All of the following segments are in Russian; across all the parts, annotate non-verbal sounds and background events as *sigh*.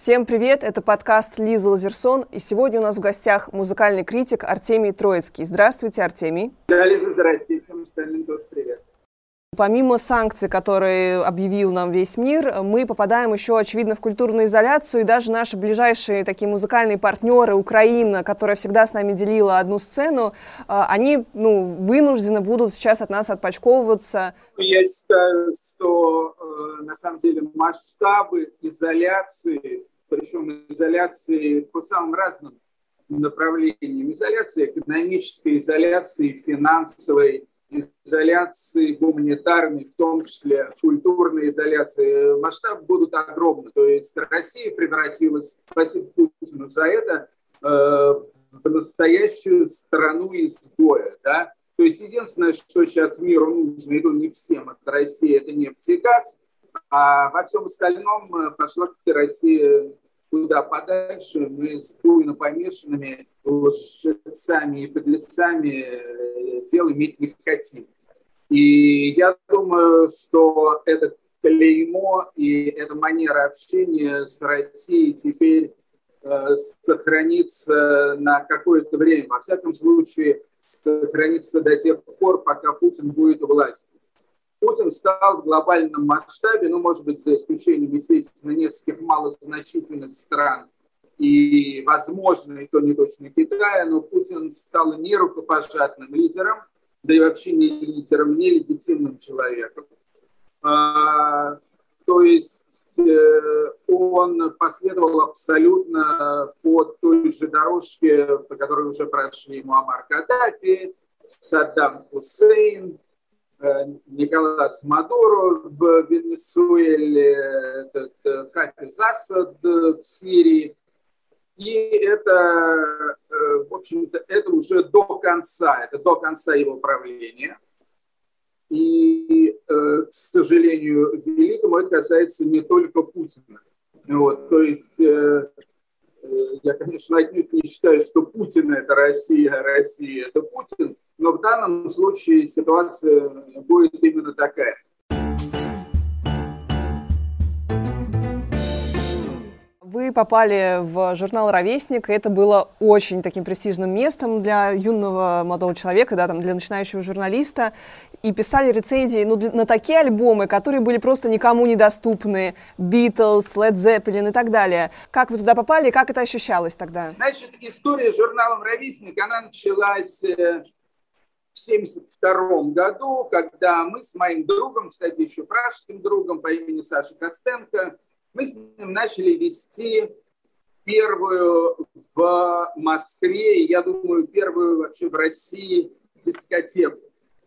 Всем привет, это подкаст Лиза Лазерсон, и сегодня у нас в гостях музыкальный критик Артемий Троицкий. Здравствуйте, Артемий. Да, Лиза, здрасте, всем остальным тоже привет. Помимо санкций, которые объявил нам весь мир, мы попадаем еще, очевидно, в культурную изоляцию, и даже наши ближайшие такие музыкальные партнеры, Украина, которая всегда с нами делила одну сцену, а, они ну, вынуждены будут сейчас от нас отпочковываться. Я считаю, что э, на самом деле масштабы изоляции, причем изоляции по самым разным направлениям, изоляции экономической, изоляции финансовой, изоляции гуманитарной, в том числе культурной изоляции, масштабы будут огромны. То есть Россия превратилась, спасибо Путину за это, э, в настоящую страну изгоя. Да? То есть единственное, что сейчас миру нужно, и не всем, это Россия, это нефть и газ, а во всем остальном э, пошла Россия куда подальше, мы с буйно помешанными лжецами и подлецами э, дело иметь не хотим. И я думаю, что это клеймо и эта манера общения с Россией теперь э, сохранится на какое-то время. Во всяком случае, сохранится до тех пор, пока Путин будет у власти. Путин стал в глобальном масштабе, ну, может быть, за исключением, естественно, нескольких малозначительных стран и, возможно, и то не точно Китая, но Путин стал не рукопожатным лидером, да и вообще не лидером, не легитимным человеком. А, то есть э, он последовал абсолютно по той же дорожке, по которой уже прошли Муаммар Каддафи, Саддам Хусейн, Э, Николас Мадуро в Венесуэле, этот, э, Хафиз Асад в Сирии. И это, э, в общем-то, это уже до конца, это до конца его правления. И, к сожалению, великому это касается не только Путина. Вот, то есть я, конечно, отнюдь не считаю, что Путин – это Россия, а Россия – это Путин – но в данном случае ситуация будет именно такая. Вы попали в журнал «Ровесник», и это было очень таким престижным местом для юного молодого человека, да, там, для начинающего журналиста, и писали рецензии ну, на такие альбомы, которые были просто никому недоступны, Beatles, Led Zeppelin и так далее. Как вы туда попали как это ощущалось тогда? Значит, история с журналом «Ровесник», она началась э, в 1972 году, когда мы с моим другом, кстати, еще пражским другом по имени Саша Костенко, мы с ним начали вести первую в Москве, и я думаю, первую вообще в России дискотеку.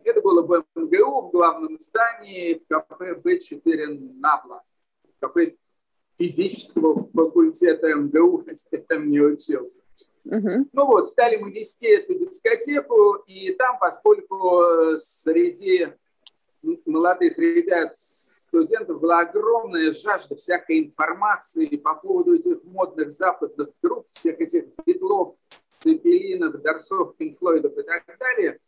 Это было в МГУ, в главном здании, в кафе Б4 Набла. Кафе физического факультета МГУ, *laughs* хотя я там не учился. Угу. Ну вот, стали мы вести эту дискотеку, и там, поскольку э, среди молодых ребят, студентов была огромная жажда всякой информации по поводу этих модных западных групп, всех этих битлов, цепелинов, дарсов, пинфлойдов и так далее,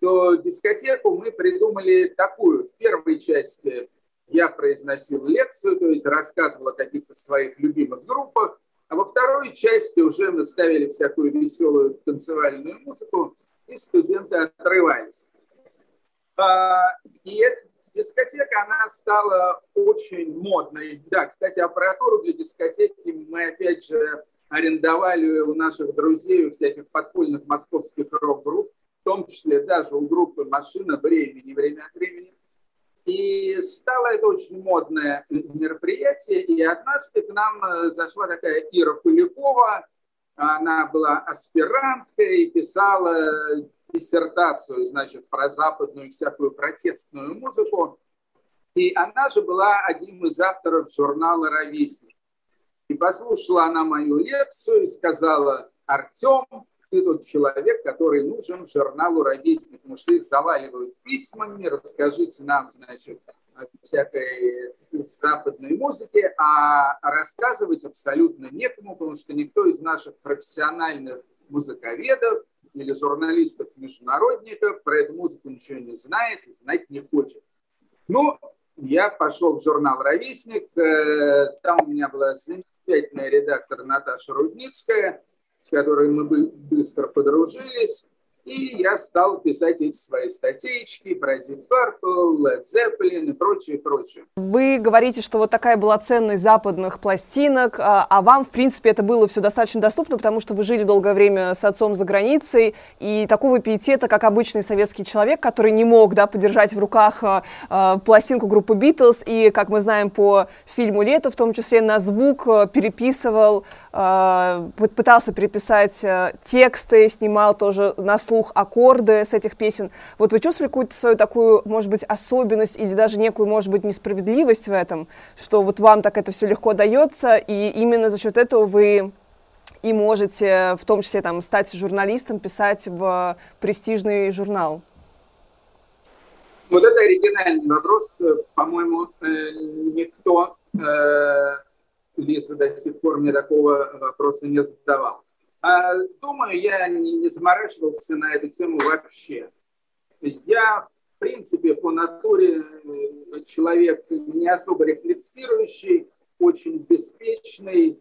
то дискотеку мы придумали такую. В первой части я произносил лекцию, то есть рассказывал о каких-то своих любимых группах, а во второй части уже мы ставили всякую веселую танцевальную музыку, и студенты отрывались. А, и эта дискотека, она стала очень модной. Да, кстати, аппаратуру для дискотеки мы опять же арендовали у наших друзей, у всяких подпольных московских рок-групп, в том числе даже у группы «Машина времени» время от времени. И стало это очень модное мероприятие. И однажды к нам э, зашла такая Ира Куликова. Она была аспиранткой и писала диссертацию, значит, про западную всякую протестную музыку. И она же была одним из авторов журнала «Ровесник». И послушала она мою лекцию и сказала, Артем, ты тот человек, который нужен журналу «Ровесник», потому что их заваливают письмами, расскажите нам, значит, всякой западной музыки, а рассказывать абсолютно некому, потому что никто из наших профессиональных музыковедов или журналистов-международников про эту музыку ничего не знает и знать не хочет. Ну, я пошел в журнал «Ровесник», э, там у меня была замечательный редактор Наташа Рудницкая, с которой мы быстро подружились. И я стал писать эти свои статейки про Deep Purple, Led Zeppelin и прочее, прочее. Вы говорите, что вот такая была ценность западных пластинок, а, а вам, в принципе, это было все достаточно доступно, потому что вы жили долгое время с отцом за границей, и такого пиетета, как обычный советский человек, который не мог да, подержать в руках а, а, пластинку группы Битлз, и, как мы знаем по фильму «Лето», в том числе на звук переписывал, пытался переписать тексты, снимал тоже на слух вслух аккорды с этих песен. Вот вы чувствовали какую-то свою такую, может быть, особенность или даже некую, может быть, несправедливость в этом, что вот вам так это все легко дается, и именно за счет этого вы и можете в том числе там стать журналистом, писать в престижный журнал? Вот это оригинальный вопрос. По-моему, э, никто э, Лиза до сих пор мне такого вопроса не задавал. А, думаю, я не, заморачивался на эту тему вообще. Я, в принципе, по натуре э, человек не особо рефлексирующий, очень беспечный,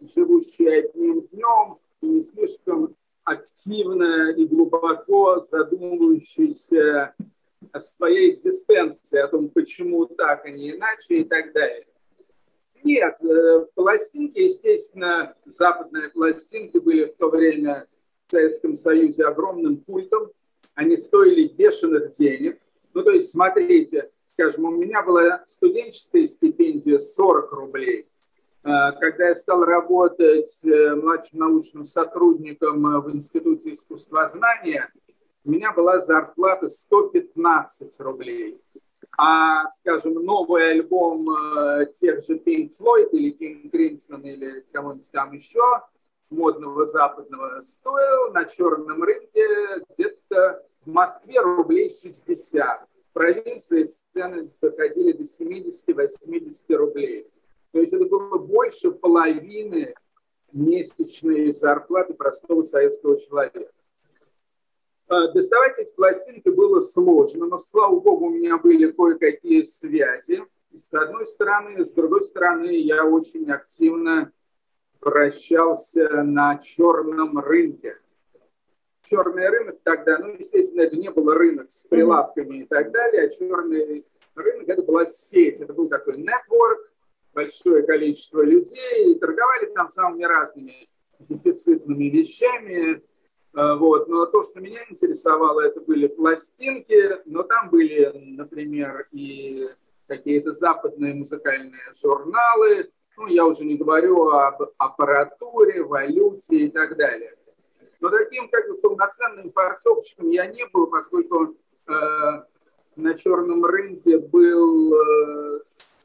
живущий одним днем и не слишком активно и глубоко задумывающийся о своей экзистенции, о том, почему так, а не иначе и так далее. Нет, э, пластинки, естественно, западные пластинки были в то время в Советском Союзе огромным культом. Они стоили бешеных денег. Ну, то есть, смотрите, скажем, у меня была студенческая стипендия 40 рублей. Э, когда я стал работать э, младшим научным сотрудником в Институте искусствознания, у меня была зарплата 115 рублей а, скажем, новый альбом э, тех же Pink Floyd или King Crimson или кого-нибудь там еще, модного западного, стоил на черном рынке где-то в Москве рублей 60. В провинции цены доходили до 70-80 рублей. То есть это было больше половины месячной зарплаты простого советского человека. А, доставать эти пластинки было сложно, но, слава богу, у меня были кое-какие связи. С одной стороны, с другой стороны, я очень активно вращался на черном рынке. Черный рынок тогда, ну, естественно, это не был рынок с прилавками и так далее, а черный рынок это была сеть, это был такой нетворк, большое количество людей, и торговали там самыми разными дефицитными вещами, вот. Но то, что меня интересовало, это были пластинки, но там были, например, и какие-то западные музыкальные журналы, ну, я уже не говорю об аппаратуре, валюте и так далее. Но таким как бы полноценным форцовщиком я не был, поскольку э, на черном рынке был э,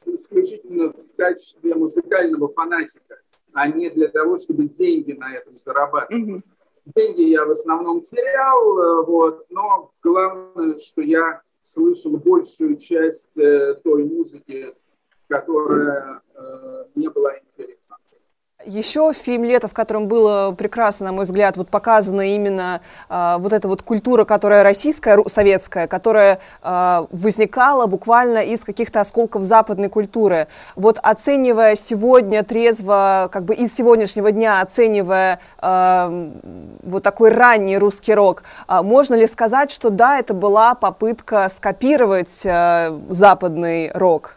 исключительно в качестве музыкального фанатика, а не для того, чтобы деньги на этом зарабатывать. Mm-hmm. Деньги я в основном терял, э, вот, но главное, что я слышал большую часть э, той музыки, которая э, мне была интересна. Еще фильм «Лето», в котором было прекрасно, на мой взгляд, вот показана именно э, вот эта вот культура, которая российская, советская, которая э, возникала буквально из каких-то осколков западной культуры. Вот оценивая сегодня трезво, как бы из сегодняшнего дня, оценивая э, вот такой ранний русский рок, э, можно ли сказать, что да, это была попытка скопировать э, западный рок?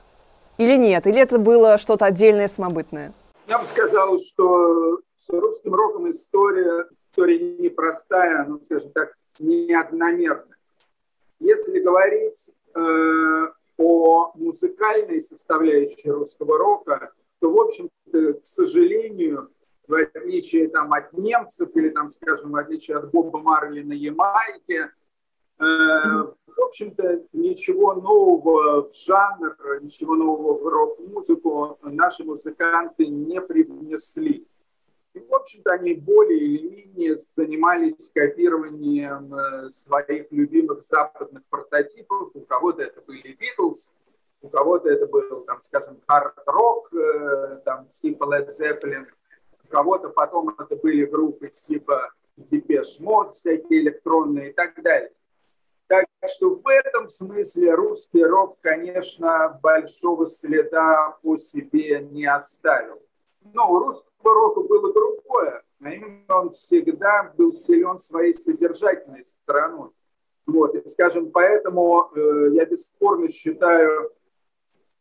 Или нет? Или это было что-то отдельное, самобытное? Я бы сказал, что с русским роком история, история непростая, ну, скажем так, неодномерная. Если говорить э, о музыкальной составляющей русского рока, то, в общем-то, к сожалению, в отличие там, от немцев или, там, скажем, в отличие от Боба Марли на Ямайке, в общем-то, ничего нового в жанр, ничего нового в рок-музыку наши музыканты не привнесли. И, в общем-то, они более или менее занимались копированием э, своих любимых западных прототипов. У кого-то это были Битлз, у кого-то это был, там, скажем, хард-рок, э, там, типа Led Zeppelin, у кого-то потом это были группы типа Depeche Mode, всякие электронные и так далее. Так что в этом смысле русский рок, конечно, большого следа по себе не оставил. Но у русского рока было другое. А именно он всегда был силен своей содержательной стороной. Вот, и, скажем, поэтому э, я бесспорно считаю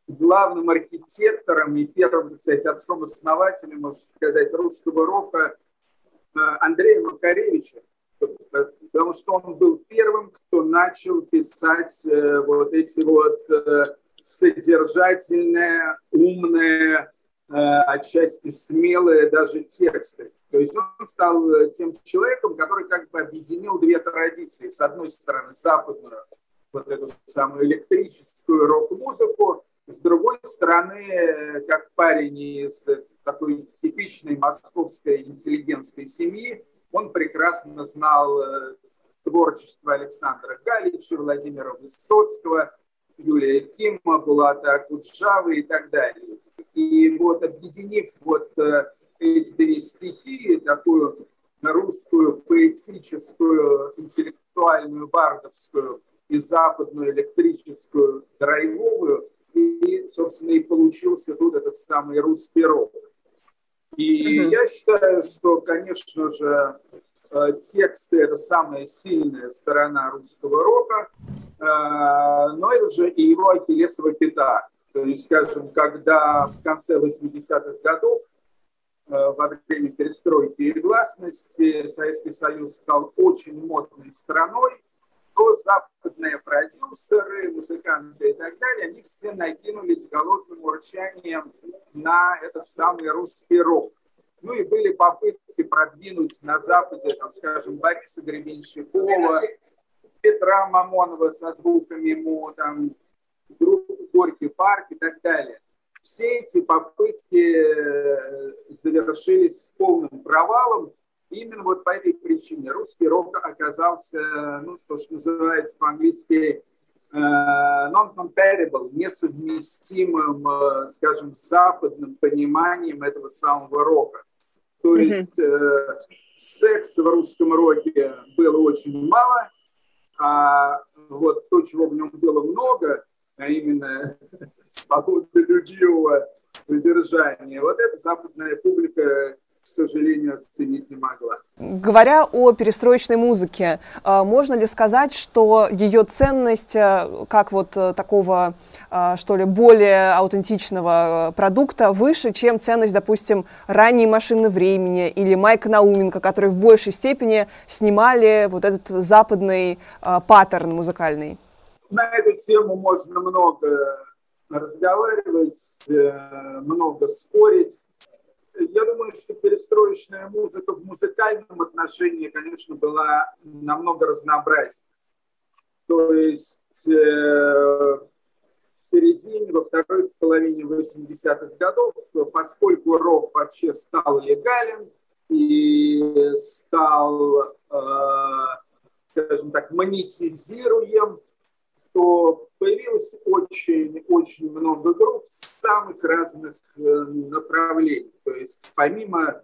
главным архитектором и первым, кстати, отцом-основателем, можно сказать, русского рока э, Андрея Макаревича, потому что он был первым, кто начал писать э, вот эти вот э, содержательные, умные, отчасти смелые даже тексты. То есть он стал тем человеком, который как бы объединил две традиции. С одной стороны, западную, вот эту самую электрическую рок-музыку, с другой стороны, как парень из такой типичной московской интеллигентской семьи, он прекрасно знал э, творчество Александра Галича, Владимира Высоцкого, Юлия Кима, Булата Акуджавы и так далее. И вот объединив вот э, эти две стихии, такую русскую поэтическую, интеллектуальную, бардовскую и западную электрическую, драйвовую, и, собственно, и получился тут этот самый русский рок. И mm-hmm. я считаю, что, конечно же, э, тексты – это самая сильная сторона русского рока, э, но это же и его ахиллесова пята. То есть, скажем, когда в конце 80-х годов, э, во время перестройки и гласности, Советский Союз стал очень модной страной, то западные продюсеры, музыканты и так далее, они все накинулись голодным урчанием на этот самый русский рок. Ну и были попытки продвинуть на Западе, там, скажем, Бориса Гребенщикова, Петра Мамонова со звуками ему, там, группу Горький парк и так далее. Все эти попытки э, завершились полным провалом, именно вот по этой причине русский рок оказался, ну, то, что называется по-английски э, non-comparable, несовместимым, э, скажем, с западным пониманием этого самого рока. То mm-hmm. есть э, секса в русском роке было очень мало, а вот то, чего в нем было много, а именно *laughs* свободолюбивого содержания, вот эта западная публика сожалению, оценить не могла. Говоря о перестроечной музыке, а, можно ли сказать, что ее ценность а, как вот э, такого, а, что ли, более аутентичного э, продукта выше, чем ценность, допустим, ранней машины времени или Майка Науменко, которые в большей степени снимали вот этот западный паттерн музыкальный? На эту тему можно много разговаривать, э, много спорить я думаю, что перестроечная музыка в музыкальном отношении, конечно, была намного разнообразнее. То есть э, в середине, во второй половине 80-х годов, поскольку рок вообще стал легален и стал, э, скажем так, монетизируем, то появилось очень-очень много групп самых разных э, направлений. То есть помимо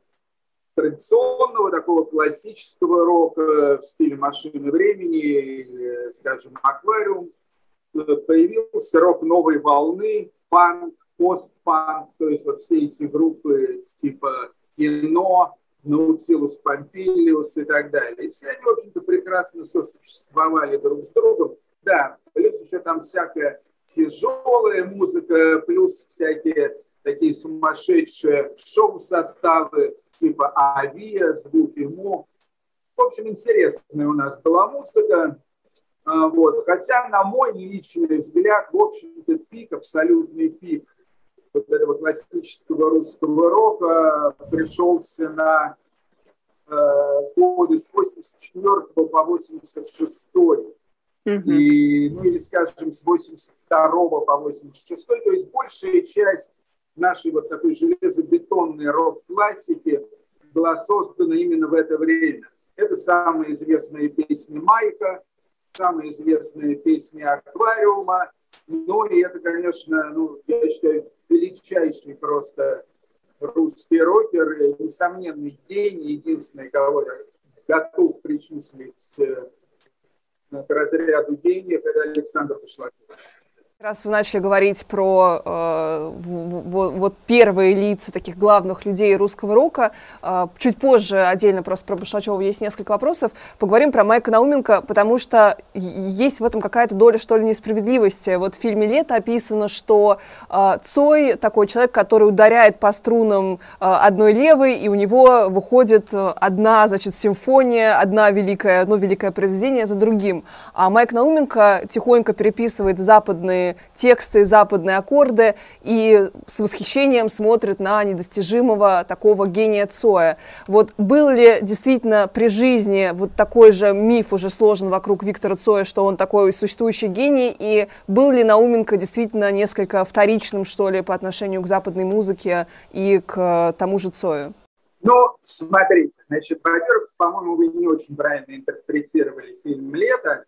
традиционного такого классического рока в стиле машины времени, скажем, аквариум, э, появился рок новой волны, панк, постпанк, то есть вот все эти группы типа кино, Наутилус Помпилиус и так далее. И все они, в общем-то, прекрасно сосуществовали друг с другом. Да, плюс еще там всякая тяжелая музыка, плюс всякие такие сумасшедшие шоу-составы типа Авиа, звуки МО. В общем, интересная у нас была музыка. А, вот. Хотя, на мой личный взгляд, в общем-то, пик, абсолютный пик вот этого классического русского рока пришелся на э, годы с 84 по 86 и, ну или, скажем, с 82 по 86 то есть большая часть нашей вот такой железобетонной рок-классики была создана именно в это время. Это самые известные песни Майка, самые известные песни Аквариума, ну и это, конечно, ну, я считаю, величайший просто русский рокер, несомненный день, единственный, кого я готов причислить к разряду гениев, это Александр Пашлаков. Раз вы начали говорить про э, вот, вот первые лица таких главных людей русского рока, э, чуть позже отдельно просто про Башлачева есть несколько вопросов. Поговорим про Майка Науменко, потому что есть в этом какая-то доля, что ли, несправедливости. Вот в фильме «Лето» описано, что э, Цой такой человек, который ударяет по струнам э, одной левой, и у него выходит одна, значит, симфония, одна великая, одно великое произведение за другим. А Майк Науменко тихонько переписывает западные тексты, западные аккорды и с восхищением смотрит на недостижимого такого гения Цоя. Вот был ли действительно при жизни вот такой же миф уже сложен вокруг Виктора Цоя, что он такой существующий гений, и был ли Науменко действительно несколько вторичным, что ли, по отношению к западной музыке и к тому же Цою? Ну, смотрите, значит, во-первых, по-моему, вы не очень правильно интерпретировали фильм «Лето»,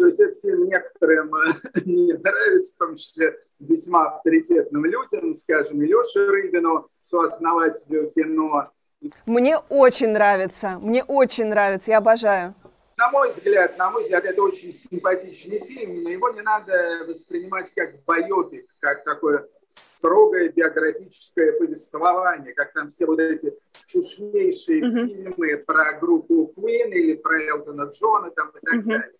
то есть этот фильм некоторым э, *laughs* не нравится, в том числе весьма авторитетным людям, скажем, Леше Рыбину, сооснователю кино. Мне очень нравится, мне очень нравится, я обожаю. На мой взгляд, на мой взгляд, это очень симпатичный фильм, но его не надо воспринимать как байопик, как такое строгое биографическое повествование, как там все вот эти чушнейшие uh-huh. фильмы про группу Queen или про Элтона Джона там, и так uh-huh. далее.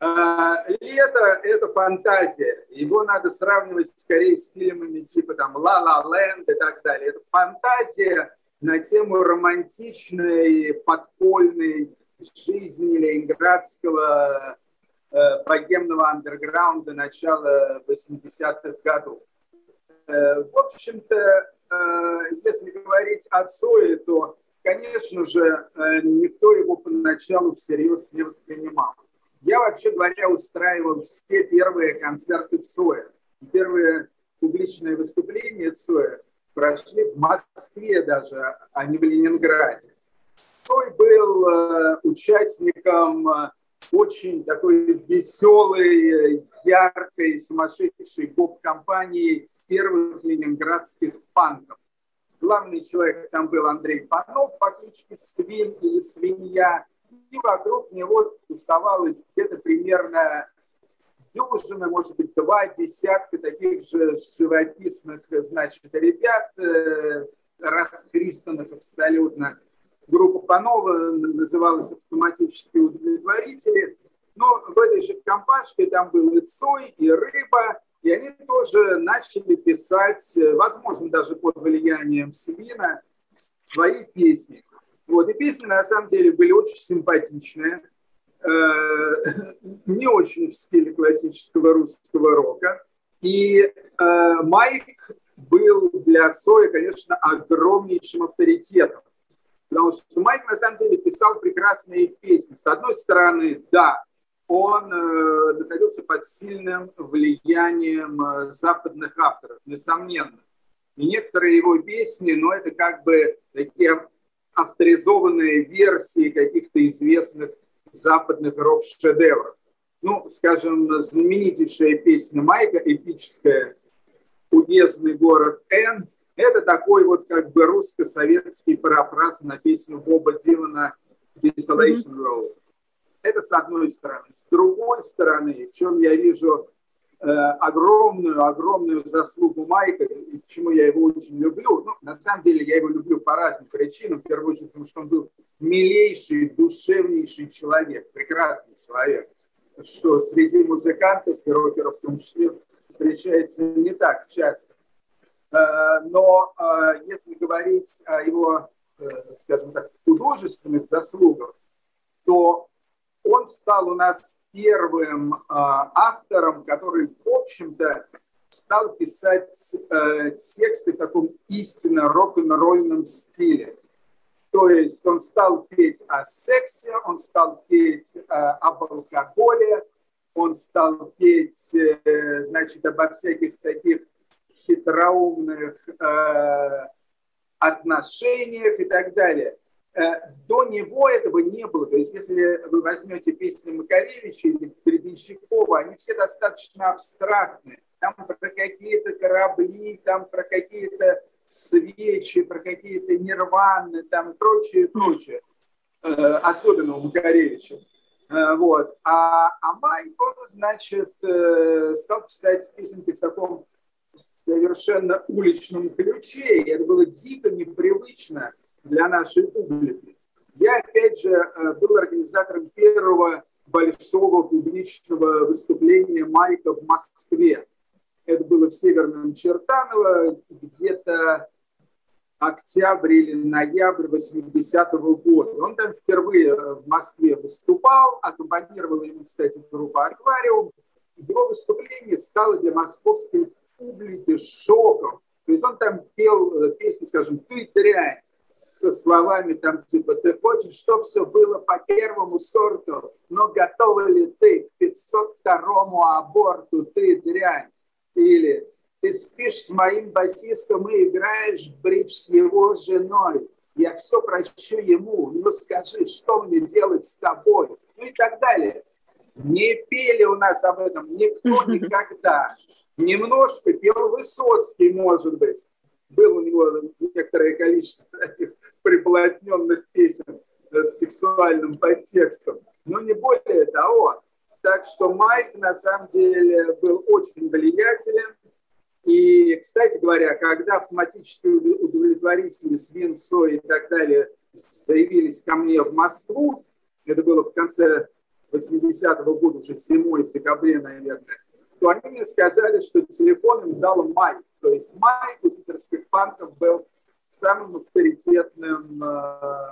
А, лето – это фантазия. Его надо сравнивать скорее с фильмами типа там «Ла Ла Ленд» и так далее. Это фантазия на тему романтичной, подпольной жизни ленинградского э, богемного андерграунда начала 80-х годов. Э, в общем-то, э, если говорить о Цое, то, конечно же, э, никто его поначалу всерьез не воспринимал. Я, вообще говоря, устраивал все первые концерты Цоя. Первые публичные выступления Цоя прошли в Москве даже, а не в Ленинграде. Цой был э, участником э, очень такой веселой, яркой, сумасшедшей гоп-компании первых ленинградских панков. Главный человек там был Андрей Панов по кличке Свин или Свинья – и вокруг него тусовалось где-то примерно дюжина, может быть, два десятка таких же живописных, значит, ребят, э, расхристанных абсолютно. Группа Панова называлась «Автоматические удовлетворители». Но в этой же компашке там был и Цой, и Рыба, и они тоже начали писать, возможно, даже под влиянием Свина, свои песни. Вот, и песни на самом деле были очень симпатичные, э, не очень в стиле классического русского рока. И э, Майк был для Цоя, конечно, огромнейшим авторитетом. Потому что Майк на самом деле писал прекрасные песни. С одной стороны, да, он э, находился под сильным влиянием э, западных авторов, несомненно. И некоторые его песни, но это как бы такие авторизованные версии каких-то известных западных рок-шедевров. Ну, скажем, знаменитейшая песня Майка, эпическая «Уездный город Н», это такой вот как бы русско-советский парафраз на песню Боба Дилана «Desolation Road». Это с одной стороны. С другой стороны, в чем я вижу огромную, огромную заслугу Майка, и почему я его очень люблю. Ну, на самом деле, я его люблю по разным причинам. В первую очередь, потому что он был милейший, душевнейший человек, прекрасный человек, что среди музыкантов и рокеров в том числе встречается не так часто. Но если говорить о его, скажем так, художественных заслугах, то он стал у нас первым э, автором, который, в общем-то, стал писать э, тексты в таком истинно рок-н-ролльном стиле. То есть он стал петь о сексе, он стал петь э, об алкоголе, он стал петь, э, значит, обо всяких таких хитроумных э, отношениях и так далее. Э, до него этого не было. То есть, если вы возьмете песни Макаревича или Гребенщикова, они все достаточно абстрактные. Там про какие-то корабли, там про какие-то свечи, про какие-то нирваны, там и прочее, прочее. Э, особенно у Макаревича. Э, вот. А, а Майк, он, значит, стал писать песенки в таком совершенно уличном ключе, и это было дико непривычно для нашей публики. Я, опять же, э, был организатором первого большого публичного выступления Майка в Москве. Это было в Северном Чертаново, где-то октябрь или ноябрь 80-го года. Он там впервые в Москве выступал, аккомпанировала ему, кстати, группа «Аквариум». Его выступление стало для московской публики шоком. То есть он там пел э, песни, скажем, «Ты дрянь», со словами там типа «Ты хочешь, чтобы все было по первому сорту, но готова ли ты к 502-му аборту, ты дрянь?» Или «Ты спишь с моим басистом и играешь в бридж с его женой, я все прощу ему, ну скажи, что мне делать с тобой?» Ну и так далее. Не пели у нас об этом никто *laughs* никогда. Немножко пел Высоцкий, может быть. Было у него некоторое количество таких приплотненных песен с сексуальным подтекстом, но не более того. Так что Майк на самом деле был очень влиятелен. И, кстати говоря, когда автоматические удовлетворители свин, сои и так далее заявились ко мне в Москву, это было в конце 80-го года, уже зимой, в декабре, наверное, то они мне сказали, что телефон им дал Майк. То есть Майк у питерских панков был самым авторитетным э,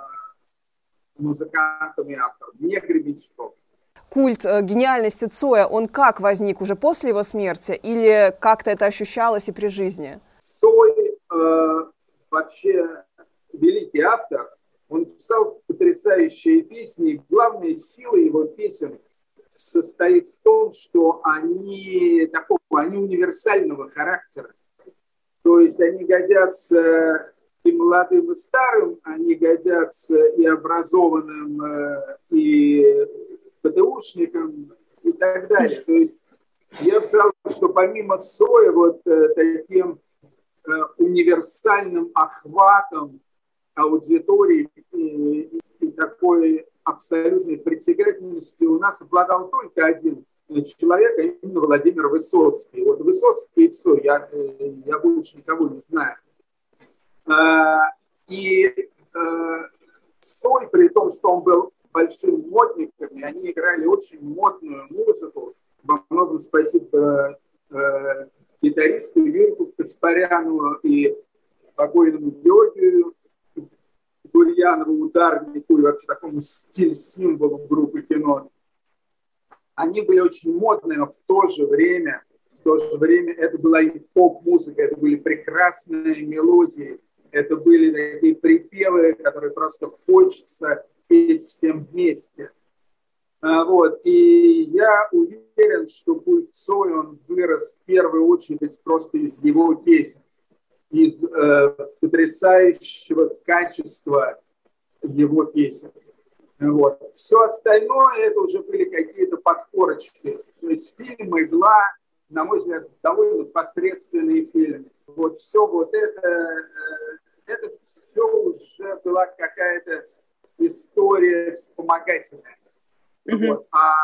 музыкантом и автором, не Гребенщиков. Культ э, гениальности Цоя, он как возник уже после его смерти или как-то это ощущалось и при жизни? Цой э, вообще великий автор, он писал потрясающие песни. Главная сила его песен состоит в том, что они такого, они универсального характера. То есть они годятся и молодым, и старым, они годятся и образованным, э, и ПТУшникам, и так далее. То есть я бы сказал, что помимо Цоя, вот э, таким э, универсальным охватом аудитории и, и такой абсолютной притягательностью у нас обладал только один человек, а именно Владимир Высоцкий. Вот Высоцкий и все, я, я больше никого не знаю. А, и Соль, а, при том, что он был большим модником, и они играли очень модную музыку, во многом спасибо э, гитаристу Юрию Каспаряну и покойному Георгию Гурьянову, ударнику и вообще такому стиль-символу группы кино. Они были очень модные, но в то же время, в то же время это была и поп-музыка, это были прекрасные мелодии, это были такие припевы, которые просто хочется петь всем вместе. А, вот. И я уверен, что культ Цой, он вырос в первую очередь просто из его песен, из э, потрясающего качества его песен. Вот. Все остальное это уже были какие-то подкорочки. То есть фильм «Игла», на мой взгляд, довольно посредственный фильм. Вот все вот это, э, это все уже была какая-то история вспомогательная. Mm-hmm. Вот. А,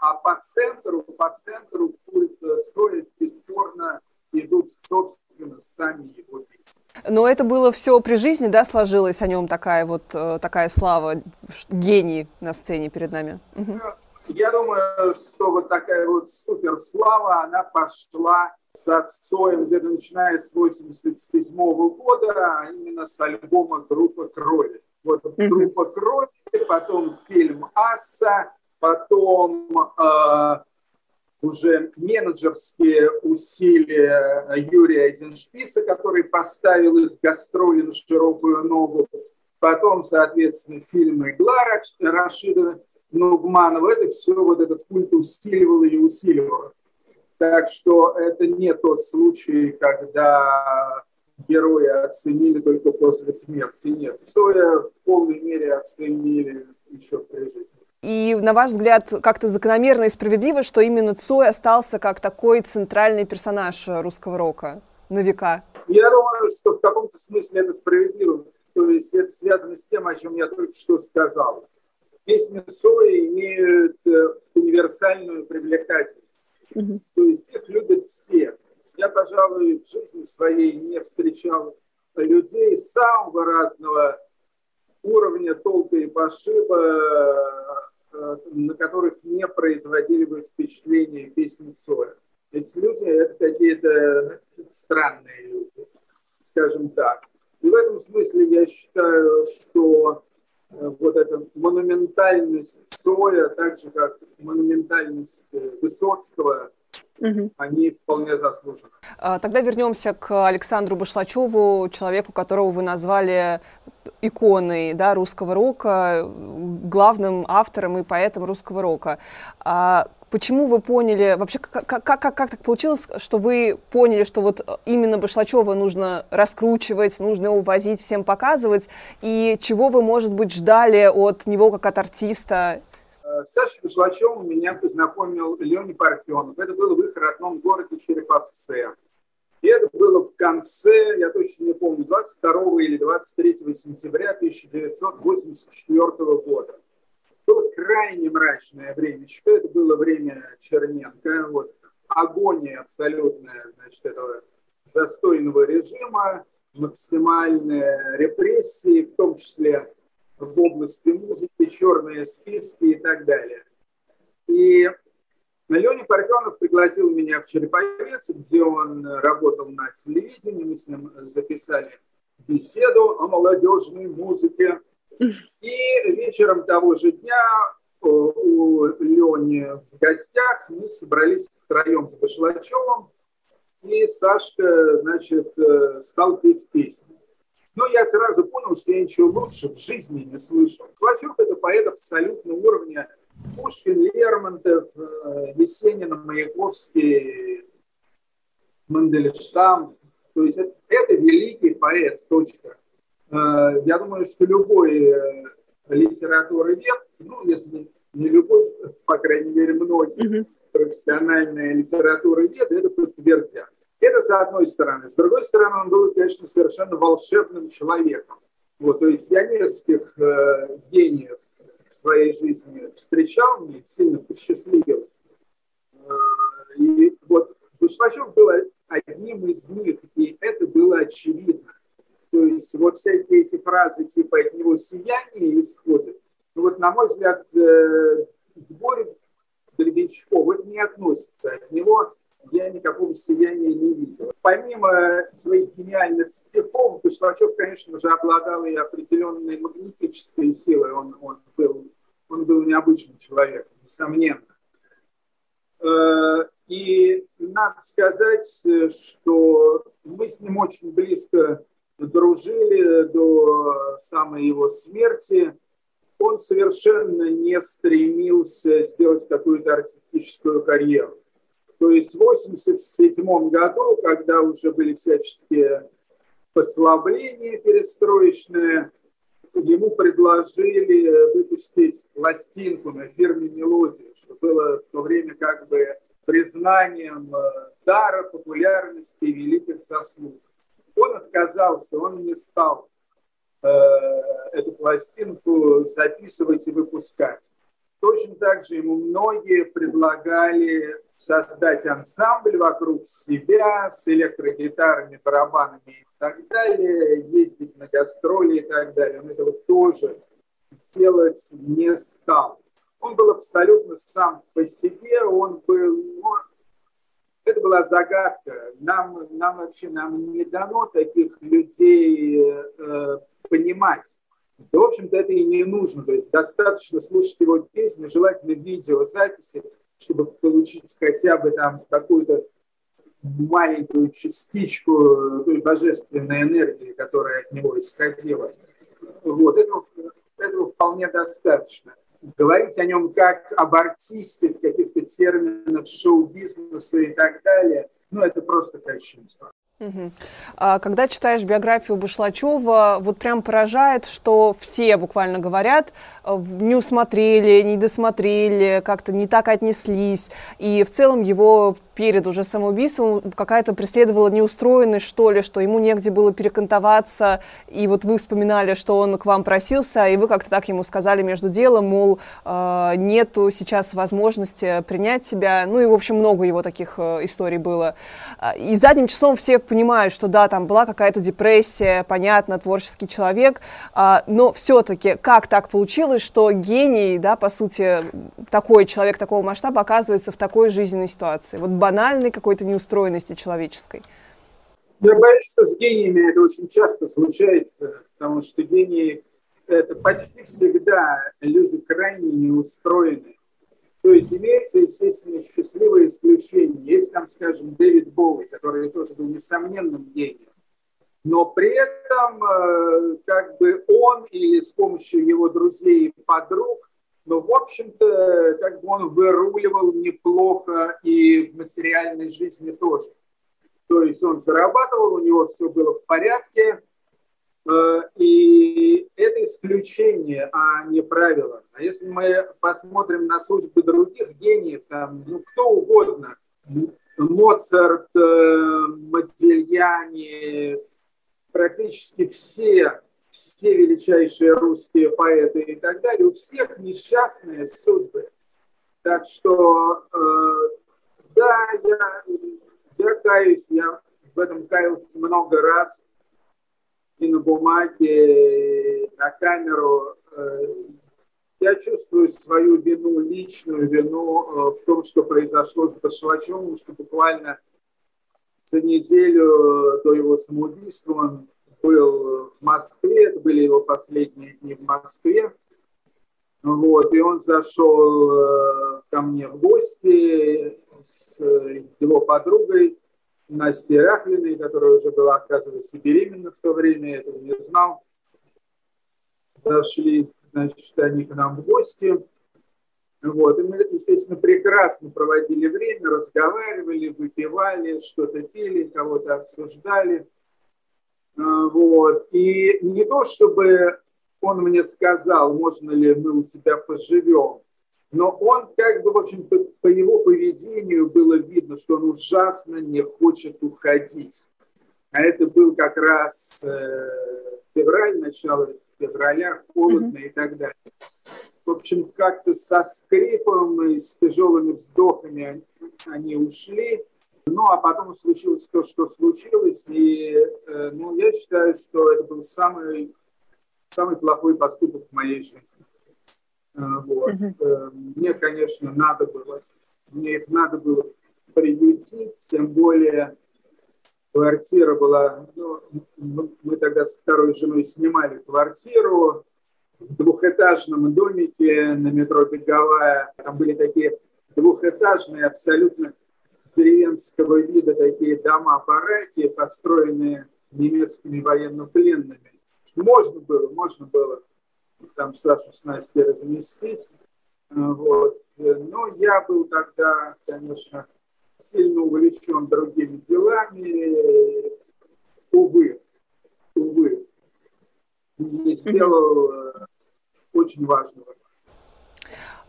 а по центру, по центру культ Соли бесспорно идут, собственно, сами его песни. Но это было все при жизни, да, сложилась о нем такая вот э, такая слава, гений на сцене перед нами. Угу. Я думаю, что вот такая вот суперслава, она пошла с отцом где-то начиная с 87 -го года, а именно с альбома «Группа крови». Вот. «Группа крови», потом фильм «Асса», потом э, уже менеджерские усилия Юрия Эйзеншписа, который поставил их гастроли на широкую ногу, потом, соответственно, фильмы «Игла» Рашида Нугманова. Это все вот этот культ усиливало и усиливало. Так что это не тот случай, когда герои оценили только после смерти. Нет, Цоя в полной мере оценили еще при жизни. И, на ваш взгляд, как-то закономерно и справедливо, что именно Цой остался как такой центральный персонаж русского рока на века? Я думаю, что в каком-то смысле это справедливо. То есть это связано с тем, о чем я только что сказал. Песни Сои имеют э, универсальную привлекательность. Mm-hmm. То есть их любят все. Я, пожалуй, в жизни своей не встречал людей самого разного уровня толка и пошиба, э, на которых не производили бы впечатление песни Соя. Эти люди – это какие-то странные люди, скажем так. И в этом смысле я считаю, что э, вот эта монументальность Соя, так же как монументальность э, Высоцкого, угу. они вполне заслужены. А, тогда вернемся к Александру Башлачеву, человеку, которого вы назвали иконой да, русского рока, главным автором и поэтом русского рока. Почему вы поняли, вообще как, как, как, как так получилось, что вы поняли, что вот именно Башлачева нужно раскручивать, нужно его возить, всем показывать, и чего вы, может быть, ждали от него как от артиста? Э, Саша Башлачевым меня познакомил Леня Парфенов. Это было в их родном городе Череповце. И это было в конце, я точно не помню, 22 или 23 сентября 1984 года. Было крайне мрачное время. Это было время Черненко. Вот, агония абсолютная значит, этого застойного режима, максимальные репрессии, в том числе в области музыки, черные списки и так далее. И Леня Парфенов пригласил меня в Череповец, где он работал на телевидении. Мы с ним записали беседу о молодежной музыке. И вечером того же дня э, у Лени в гостях мы собрались втроем с Башлачевым, и Сашка, значит, э, стал петь песни. Но я сразу понял, что я ничего лучше в жизни не слышал. Башлачев – это поэт абсолютно уровня Пушкин, Лермонтов, э, Есенин, Маяковский, Мандельштам. То есть это, это великий поэт, точка. Э, я думаю, что любой э, литературовед, ну, если не любой, по крайней мере, многие mm-hmm. профессиональные литературоведы это подтвердят. Это с одной стороны. С другой стороны, он был, конечно, совершенно волшебным человеком. Вот, то есть я нескольких э, гениев в своей жизни встречал, мне сильно посчастливилось. Э, и вот Башмачев был одним из них, и это было очевидно. То есть вот всякие эти фразы типа «от него сияние исходит», ну вот, на мой взгляд, э, к Боре Гребенщикову это не относится. От него я никакого сияния не видел. Помимо своих гениальных стихов, Башлачев, конечно же, обладал и определенной магнетической силой. Он, он, был, он был необычным человеком, несомненно. Э, и надо сказать, что мы с ним очень близко дружили до самой его смерти. Он совершенно не стремился сделать какую-то артистическую карьеру. То есть в 1987 году, когда уже были всяческие послабления перестроечные, ему предложили выпустить пластинку на фирме «Мелодия», что было в то время как бы признанием э, дара, популярности и великих заслуг. Он отказался, он не стал э, эту пластинку записывать и выпускать. Точно так же ему многие предлагали создать ансамбль вокруг себя с электрогитарами, барабанами и так далее, ездить на гастроли и так далее. Он этого тоже делать не стал. Он был абсолютно сам по себе, он был, ну, это была загадка. Нам, нам вообще нам не дано таких людей э, понимать. Да, в общем-то, это и не нужно. То есть достаточно слушать его песни, желательно видеозаписи, чтобы получить хотя бы там какую-то маленькую частичку той божественной энергии, которая от него исходила. Вот, этого, этого вполне достаточно говорить о нем как об артисте в каких-то терминах шоу-бизнеса и так далее, ну, это просто кощунство. А когда читаешь биографию Башлачева, вот прям поражает, что все буквально говорят, э, не усмотрели, не досмотрели, как-то не так отнеслись. И в целом его перед уже самоубийством какая-то преследовала неустроенность, что ли, что ему негде было перекантоваться, и вот вы вспоминали, что он к вам просился, и вы как-то так ему сказали между делом, мол, э, нету сейчас возможности принять тебя, ну и, в общем, много его таких э, историй было. А, и задним числом все понимают, что да, там была какая-то депрессия, понятно, творческий человек, а, но все-таки как так получилось, что гений, да, по сути, такой человек такого масштаба оказывается в такой жизненной ситуации? Вот банальной какой-то неустроенности человеческой? Я боюсь, что с гениями это очень часто случается, потому что гении – это почти всегда люди крайне неустроенные. То есть имеется, естественно, счастливое исключение. Есть там, скажем, Дэвид Боуи, который тоже был несомненным гением. Но при этом э, как бы он или с помощью его друзей и подруг но, в общем-то, как бы он выруливал неплохо и в материальной жизни тоже. То есть он зарабатывал, у него все было в порядке, и это исключение, а не правило. А если мы посмотрим на судьбы других гениев, там, ну, кто угодно, Моцарт, э, Модельяни, практически все все величайшие русские поэты и так далее, у всех несчастные судьбы. Так что, э, да, я, я каюсь, я в этом каялся много раз и на бумаге, и на камеру. Э, я чувствую свою вину, личную вину э, в том, что произошло с Башвачевым, что буквально за неделю до его самоубийства он был в Москве, это были его последние дни в Москве. Вот, и он зашел э, ко мне в гости с его подругой Настей Рахлиной, которая уже была, оказывается, беременна в то время, я этого не знал. Зашли, значит, они к нам в гости. Вот. И мы, естественно, прекрасно проводили время, разговаривали, выпивали, что-то пили, кого-то обсуждали. А, вот. И не то, чтобы он мне сказал, можно ли мы у тебя поживем, но он как бы, в общем, по, его поведению было видно, что он ужасно не хочет уходить. А это был как раз э, февраль, начало февраля, холодно mm-hmm. и так далее. В общем, как-то со скрипом и с тяжелыми вздохами они, они ушли. Ну, а потом случилось то, что случилось, и э, ну, я считаю, что это был самый, самый плохой поступок в моей жизни. Э, вот. Mm-hmm. Мне, конечно, надо было, мне их надо было приютить, тем более квартира была, ну, мы тогда с второй женой снимали квартиру в двухэтажном домике на метро Беговая. Там были такие двухэтажные, абсолютно деревенского вида такие дома-бараки, построенные немецкими военнопленными. Можно было, можно было там Сашу с Настей разместить. Вот. Но я был тогда, конечно, сильно увлечен другими делами. Увы, увы, не сделал э, очень важного.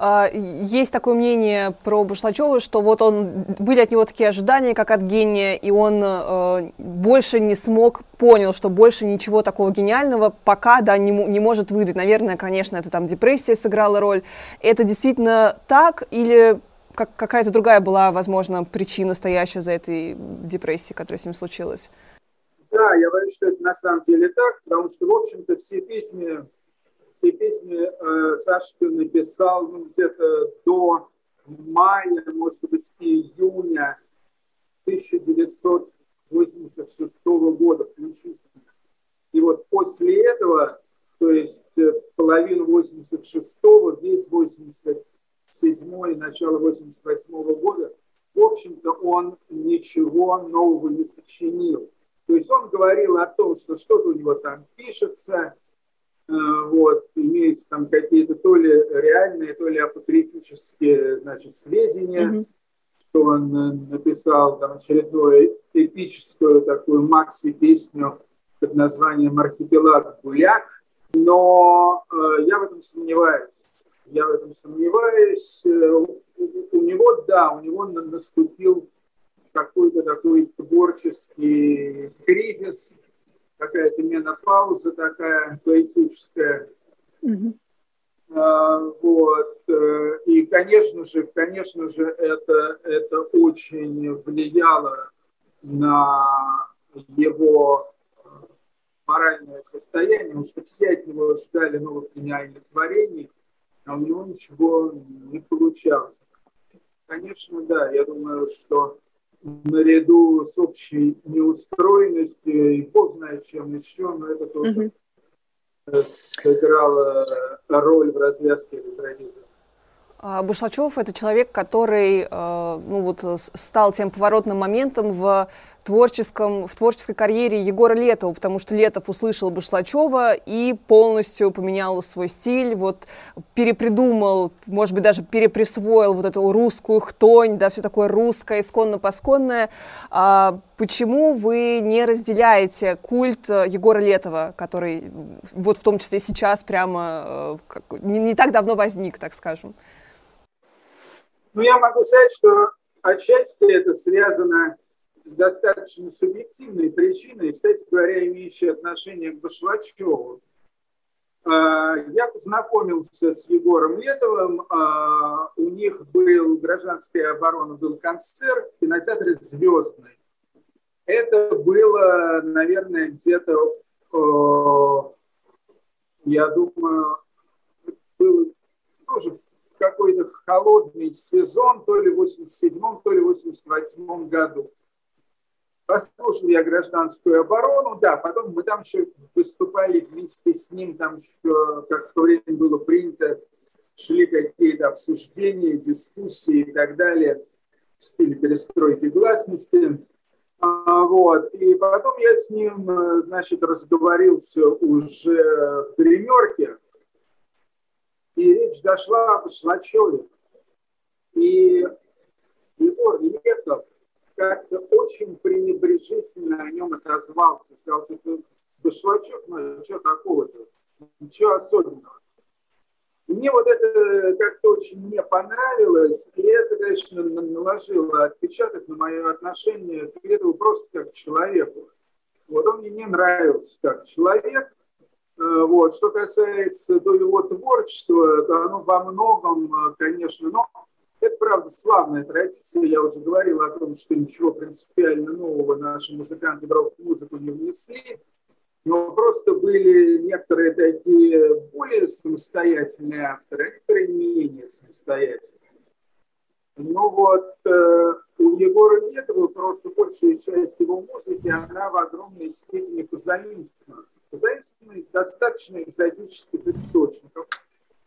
А, есть такое мнение про Бушлачева, что вот он, были от него такие ожидания, как от гения, и он э, больше не смог, понял, что больше ничего такого гениального пока, да, не, не может выдать. Наверное, конечно, это там депрессия сыграла роль. Это действительно так или как, какая-то другая была, возможно, причина, стоящая за этой депрессией, которая с ним случилась? Да, я боюсь, что это на самом деле так, потому что, в общем-то, все песни все песни э, Сашка написал ну, где-то до мая, может быть, июня 1986 года включительно. И вот после этого, то есть э, половину 86-го, весь 87-й, начало 88-го года, в общем-то, он ничего нового не сочинил. То есть он говорил о том, что что-то у него там пишется, вот, имеются там какие-то то ли реальные, то ли апокрифические значит, сведения, mm-hmm. что он написал там очередную эпическую такую макси-песню под названием «Архипелаг Гуляк», но э, я в этом сомневаюсь. Я в этом сомневаюсь. Э, у него, да, у него наступил какой-то такой творческий кризис, какая-то менопауза такая поэтическая. А, вот. Э, и, конечно же, конечно же, это, это очень влияло на его моральное состояние, потому что все от него ждали новых гениальных творений, а у него ничего не получалось. Конечно, да, я думаю, что наряду с общей неустроенностью, и бог знает чем еще, но это тоже mm-hmm. сыграло роль в развязке этой трагедии. А, Бушлачев – это человек, который э, ну, вот, стал тем поворотным моментом в, творческом, в творческой карьере Егора Летова, потому что Летов услышал Бушлачева и полностью поменял свой стиль, вот, перепридумал, может быть, даже переприсвоил вот эту русскую хтонь, да, все такое русское, исконно-посконное. А почему вы не разделяете культ э, Егора Летова, который вот в том числе сейчас прямо э, не, не так давно возник, так скажем? Ну, я могу сказать, что отчасти это связано достаточно субъективной причиной, кстати говоря, имеющей отношение к Башлачеву. А, я познакомился с Егором Летовым. А, у них был гражданская оборона, был концерт в кинотеатре «Звездный». Это было, наверное, где-то, я думаю, было тоже в какой-то холодный сезон, то ли в 87-м, то ли в 88 году. Послушал я гражданскую оборону, да, потом мы там еще выступали вместе с ним, там еще, как в то время было принято, шли какие-то обсуждения, дискуссии и так далее в стиле перестройки гласности. А, вот. И потом я с ним, э, значит, разговорился уже в гримерке, и речь зашла об Шлачеве. И Егор Летов как-то очень пренебрежительно о нем отозвался. Сказал, что Башлачев, ну что такого-то, ничего особенного. Мне вот это как-то очень не понравилось, и это, конечно, наложило отпечаток на мое отношение к Летову просто как к человеку. Вот он мне не нравился как человек, Э, вот. Что касается до его творчества, то оно во многом, э, конечно, но это, правда, славная традиция. Я уже говорил о том, что ничего принципиально нового наши музыканты в рок-музыку не внесли. Но просто были некоторые такие более самостоятельные авторы, а некоторые менее самостоятельные. Ну вот э, у Егора Летова просто большая часть его музыки, она в огромной степени позаимствована зависимо из достаточно экзотических источников.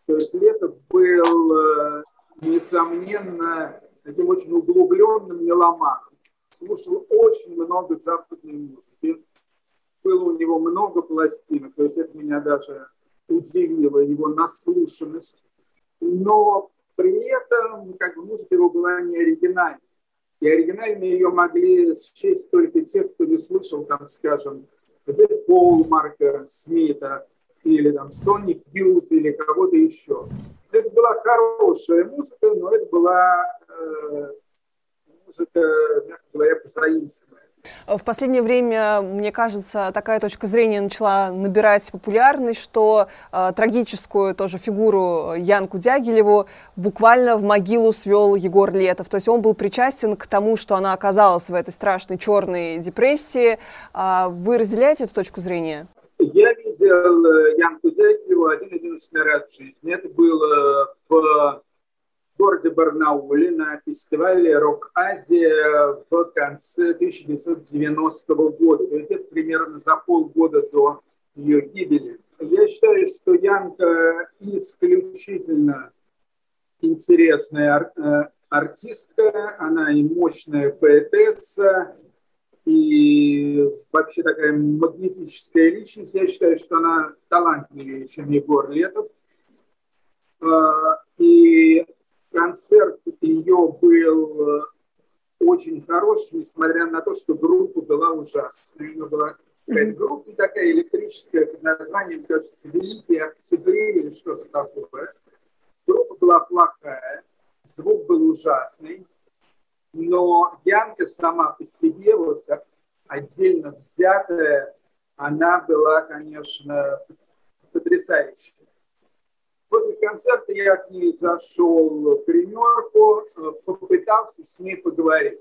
То есть Летов был, э, несомненно, таким очень углубленным меломаном. Слушал очень много западной музыки. Было у него много пластинок, то есть это меня даже удивило, его наслушанность. Но при этом как бы, музыка его была не оригинальной. И оригинально ее могли счесть только те, кто не слышал, там, скажем, Дефол Марка Смита или там Sonic Youth или кого-то еще. Это была хорошая музыка, но это была э, музыка, мягко говоря, позаимствованная. В последнее время, мне кажется, такая точка зрения начала набирать популярность, что э, трагическую тоже фигуру Янку Дягилеву буквально в могилу свел Егор Летов. То есть он был причастен к тому, что она оказалась в этой страшной черной депрессии. Э, вы разделяете эту точку зрения? Я видел э, Янку Дягилеву один-единственный раз в жизни. Это было в городе Барнауле на фестивале «Рок-Азия» в конце 1990 года. То есть это примерно за полгода до ее гибели. Я считаю, что Янка исключительно интересная э, артистка, она и мощная поэтесса, и вообще такая магнетическая личность. Я считаю, что она талантливее, чем Егор Летов. А, и концерт ее был э, очень хороший, несмотря на то, что группа была ужасная. Она была какая-то группа такая электрическая, под названием, кажется, «Великие октябри» или что-то такое. Группа была плохая, звук был ужасный, но Янка сама по себе, вот как отдельно взятая, она была, конечно, потрясающей. После концерта я к ней зашел в гримерку, э, попытался с ней поговорить.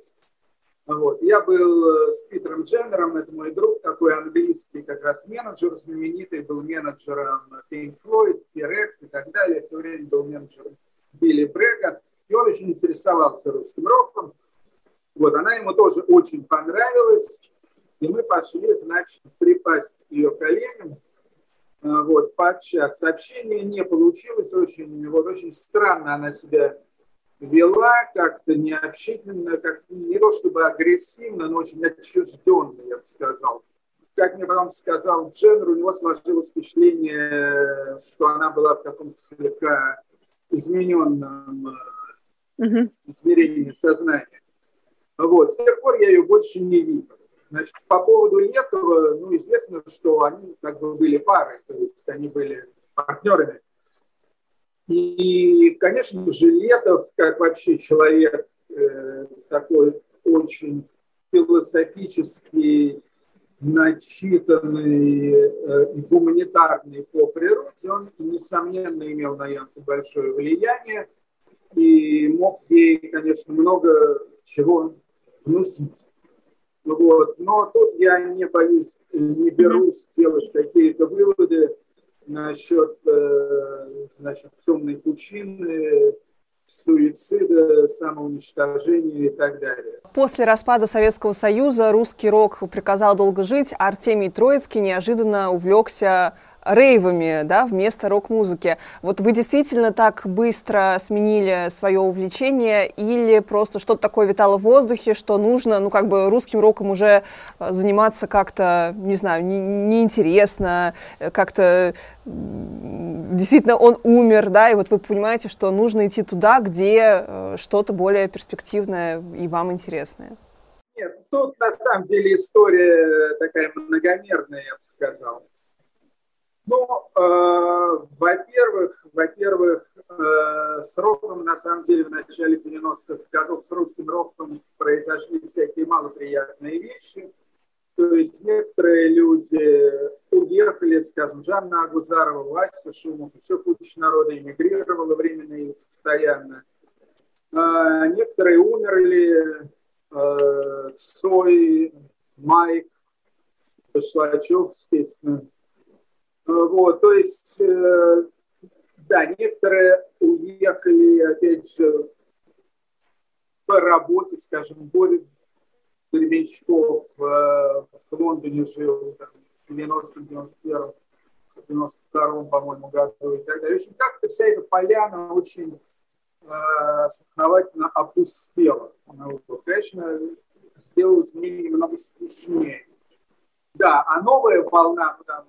Вот. Я был э, с Питером Дженнером, это мой друг, такой английский как раз менеджер, знаменитый, был менеджером Pink Floyd, T-Rex и так далее. В то время был менеджером Билли Брега. И он очень интересовался русским роком. Вот, она ему тоже очень понравилась. И мы пошли, значит, припасть к ее коленям, э, вот, пообщаться. Общение не получилось очень, вот, очень странно она себя вела, как-то необщительно, как не то чтобы агрессивно, но очень отчужденно, я бы сказал. Как мне потом сказал Дженнер, у него сложилось впечатление, что она была в каком-то слегка измененном mm-hmm. измерении сознания. Вот. С тех пор я ее больше не видел. Значит, по поводу Летова, ну, известно, что они как бы были парой, то есть они были партнерами. И, конечно же, Летов, как вообще человек э, такой очень философический, начитанный э, и гуманитарный по природе, он, несомненно, имел на Янку большое влияние и мог ей, конечно, много чего внушить. Вот. Но тут я не боюсь, не берусь делать какие-то выводы насчет, э, насчет темной пучины, суицида, самоуничтожения и так далее. После распада Советского Союза русский рок приказал долго жить, а Артемий Троицкий неожиданно увлекся рейвами, да, вместо рок-музыки. Вот вы действительно так быстро сменили свое увлечение или просто что-то такое витало в воздухе, что нужно, ну, как бы русским роком уже э, заниматься как-то, не знаю, неинтересно, не э, как-то действительно он умер, да, и вот вы понимаете, что нужно идти туда, где э, что-то более перспективное и вам интересное. Нет, тут на самом деле история такая многомерная, я бы сказал. Ну, э, во-первых, во-первых, э, с роком, на самом деле, в начале 90-х годов с русским роком произошли всякие малоприятные вещи. То есть некоторые люди уехали, скажем, Жанна Агузарова, Вася Шумов, еще куча народа эмигрировала временно и постоянно. Э, некоторые умерли, э, Цой, Майк, Башлачев, естественно, вот, то есть, э, да, некоторые уехали, опять же, по работе, скажем, Борис Гребенщиков э, в Лондоне жил там, в 90-м, 91-м, 92-м, по-моему, году и так далее. В общем, как-то вся эта поляна очень э, основательно опустела. Вот, конечно, сделалось мне немного скучнее. Да, а новая волна, там,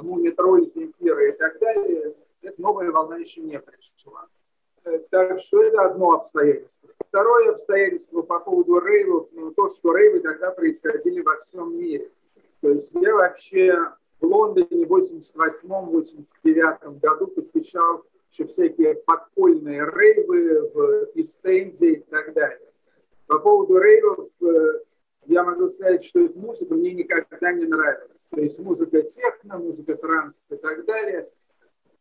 Мумитроль, Земфира и так далее, эта новая волна еще не пришла. Э, так что это одно обстоятельство. Второе обстоятельство по поводу рейвов, ну, то, что рейвы тогда происходили во всем мире. То есть я вообще в Лондоне в 88-89 году посещал еще всякие подпольные рейвы в Истенде и так далее. По поводу рейвов э, я могу сказать, что эта музыка мне никогда не нравилась. То есть музыка техно, музыка транс и так далее.